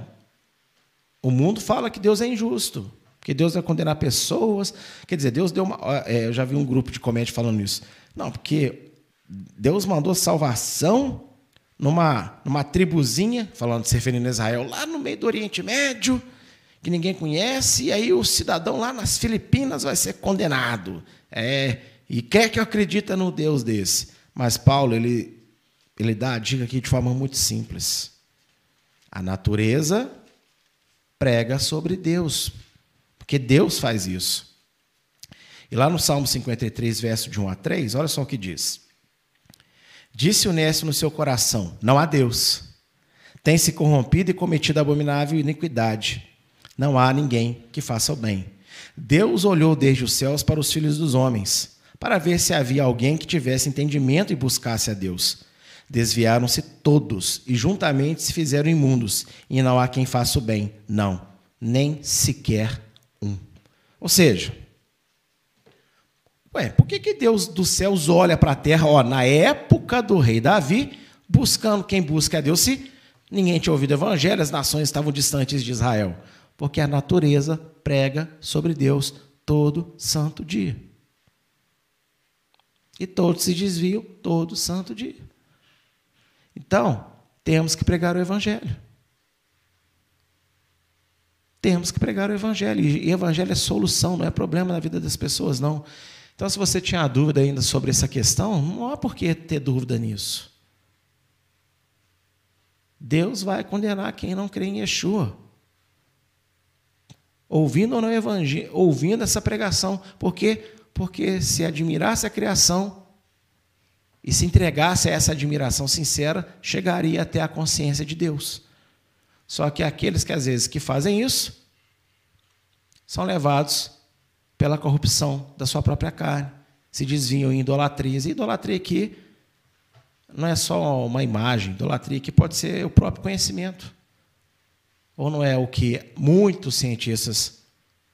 O mundo fala que Deus é injusto, que Deus vai condenar pessoas. Quer dizer, Deus deu uma. É, eu já vi um grupo de comédia falando isso. Não, porque Deus mandou salvação numa, numa tribuzinha, falando se referindo a Israel, lá no meio do Oriente Médio, que ninguém conhece, e aí o cidadão lá nas Filipinas vai ser condenado. É, e quer que eu acredite no Deus desse. Mas Paulo, ele, ele dá a dica aqui de forma muito simples. A natureza prega sobre Deus, porque Deus faz isso. E lá no Salmo 53, verso de 1 a 3, olha só o que diz. Disse o Nécio no seu coração: Não há Deus. Tem se corrompido e cometido abominável iniquidade. Não há ninguém que faça o bem. Deus olhou desde os céus para os filhos dos homens, para ver se havia alguém que tivesse entendimento e buscasse a Deus. Desviaram-se todos e juntamente se fizeram imundos, e não há quem faça o bem. Não, nem sequer um. Ou seja, ué, por que, que Deus dos céus olha para a terra, ó, na época do rei Davi, buscando quem busca a Deus, se ninguém tinha ouvido o evangelho, as nações estavam distantes de Israel? Porque a natureza prega sobre Deus todo santo dia. E todos se desviam todo santo dia. Então, temos que pregar o Evangelho. Temos que pregar o Evangelho. E o Evangelho é solução, não é problema na vida das pessoas, não. Então, se você tinha dúvida ainda sobre essa questão, não há por que ter dúvida nisso. Deus vai condenar quem não crê em Yeshua. Ouvindo ou não evangelho, ouvindo essa pregação. Por quê? Porque se admirasse a criação, e se entregasse a essa admiração sincera, chegaria até a consciência de Deus. Só que aqueles que às vezes que fazem isso são levados pela corrupção da sua própria carne, se desviam em idolatrias. E idolatria aqui não é só uma imagem, idolatria aqui pode ser o próprio conhecimento. Ou não é o que muitos cientistas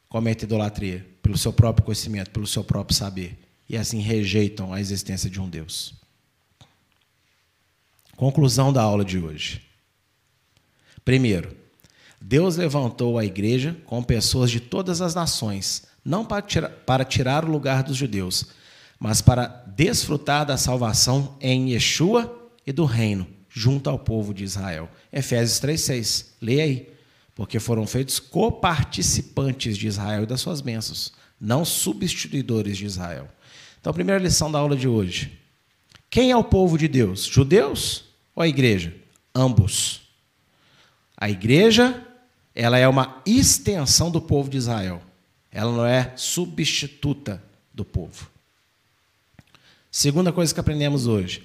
cometem idolatria? Pelo seu próprio conhecimento, pelo seu próprio saber e assim rejeitam a existência de um Deus. Conclusão da aula de hoje. Primeiro, Deus levantou a igreja com pessoas de todas as nações, não para tirar, para tirar o lugar dos judeus, mas para desfrutar da salvação em Yeshua e do reino, junto ao povo de Israel. Efésios 3,6. Leia aí. Porque foram feitos coparticipantes de Israel e das suas bênçãos, não substituidores de Israel. Então, a primeira lição da aula de hoje. Quem é o povo de Deus? Judeus ou a igreja? Ambos. A igreja, ela é uma extensão do povo de Israel. Ela não é substituta do povo. Segunda coisa que aprendemos hoje.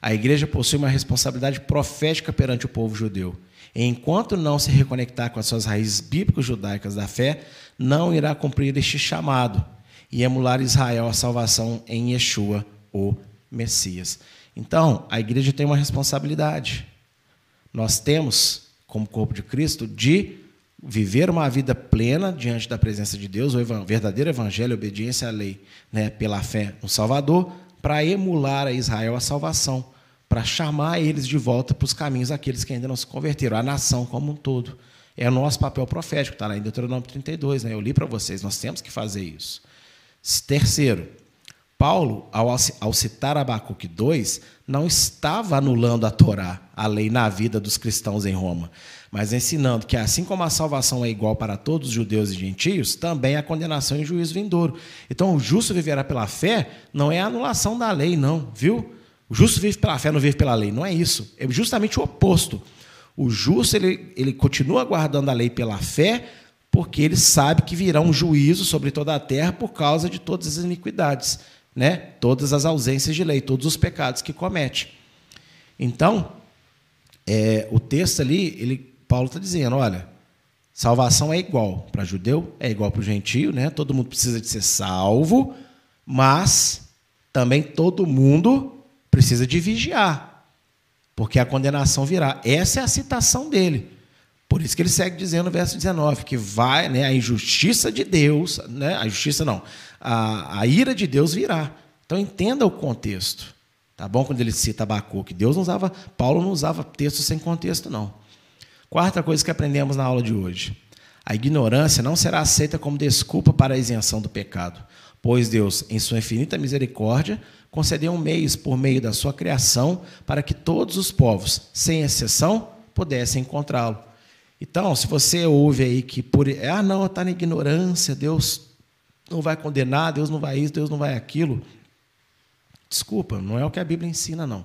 A igreja possui uma responsabilidade profética perante o povo judeu. Enquanto não se reconectar com as suas raízes bíblico-judaicas da fé, não irá cumprir este chamado e emular Israel a salvação em Yeshua, o Messias. Então, a igreja tem uma responsabilidade. Nós temos, como corpo de Cristo, de viver uma vida plena diante da presença de Deus, o verdadeiro evangelho, obediência à lei, né, pela fé no Salvador, para emular a Israel a salvação, para chamar eles de volta para os caminhos aqueles que ainda não se converteram, a nação como um todo. É o nosso papel profético, está lá em Deuteronômio 32, né? eu li para vocês, nós temos que fazer isso. Terceiro, Paulo, ao, ao citar Abacuque 2, não estava anulando a Torá, a lei na vida dos cristãos em Roma, mas ensinando que assim como a salvação é igual para todos os judeus e gentios, também a condenação e juízo vindouro. Então, o justo viverá pela fé não é a anulação da lei, não, viu? O justo vive pela fé, não vive pela lei. Não é isso. É justamente o oposto. O justo ele, ele continua guardando a lei pela fé, porque ele sabe que virá um juízo sobre toda a terra por causa de todas as iniquidades, né? todas as ausências de lei, todos os pecados que comete. Então, é, o texto ali, ele, Paulo está dizendo: olha, salvação é igual para judeu, é igual para o gentio, né? todo mundo precisa de ser salvo, mas também todo mundo precisa de vigiar, porque a condenação virá. Essa é a citação dele. Por isso que ele segue dizendo no verso 19 que vai, né, a injustiça de Deus, né, a justiça não, a, a ira de Deus virá. Então entenda o contexto. Tá bom quando ele cita Abacuque, Deus não usava, Paulo não usava texto sem contexto não. Quarta coisa que aprendemos na aula de hoje. A ignorância não será aceita como desculpa para a isenção do pecado, pois Deus, em sua infinita misericórdia, concedeu meios por meio da sua criação para que todos os povos, sem exceção, pudessem encontrá-lo. Então, se você ouve aí que por ah não, está na ignorância, Deus não vai condenar, Deus não vai isso, Deus não vai aquilo. Desculpa, não é o que a Bíblia ensina, não.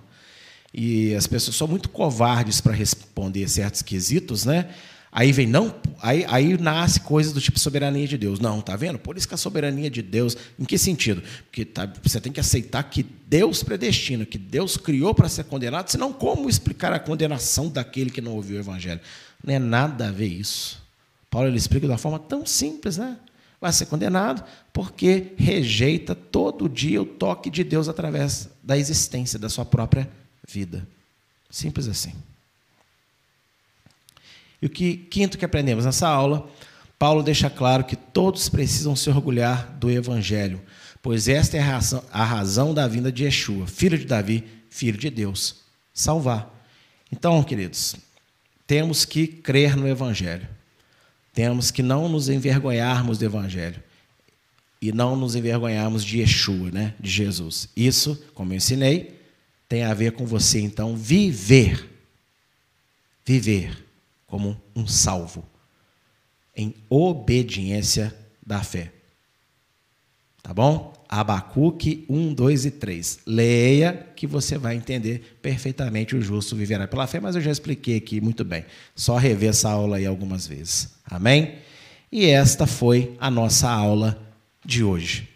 E as pessoas são muito covardes para responder certos quesitos, né? Aí vem, não, aí, aí nasce coisas do tipo soberania de Deus. Não, tá vendo? Por isso que a soberania de Deus, em que sentido? Porque tá, você tem que aceitar que Deus predestina, que Deus criou para ser condenado, senão como explicar a condenação daquele que não ouviu o evangelho? Não é nada a ver isso. Paulo ele explica de uma forma tão simples, né? Vai ser condenado porque rejeita todo dia o toque de Deus através da existência da sua própria vida. Simples assim. E o que, quinto que aprendemos nessa aula, Paulo deixa claro que todos precisam se orgulhar do Evangelho, pois esta é a razão, a razão da vinda de Yeshua, filho de Davi, filho de Deus, salvar. Então, queridos, temos que crer no Evangelho. Temos que não nos envergonharmos do Evangelho. E não nos envergonharmos de Yeshua, né? de Jesus. Isso, como eu ensinei, tem a ver com você, então, viver. Viver como um salvo, em obediência da fé. Tá bom? Abacuque 1, 2 e 3. Leia que você vai entender perfeitamente o justo viverá pela fé, mas eu já expliquei aqui muito bem. Só rever essa aula aí algumas vezes. Amém? E esta foi a nossa aula de hoje.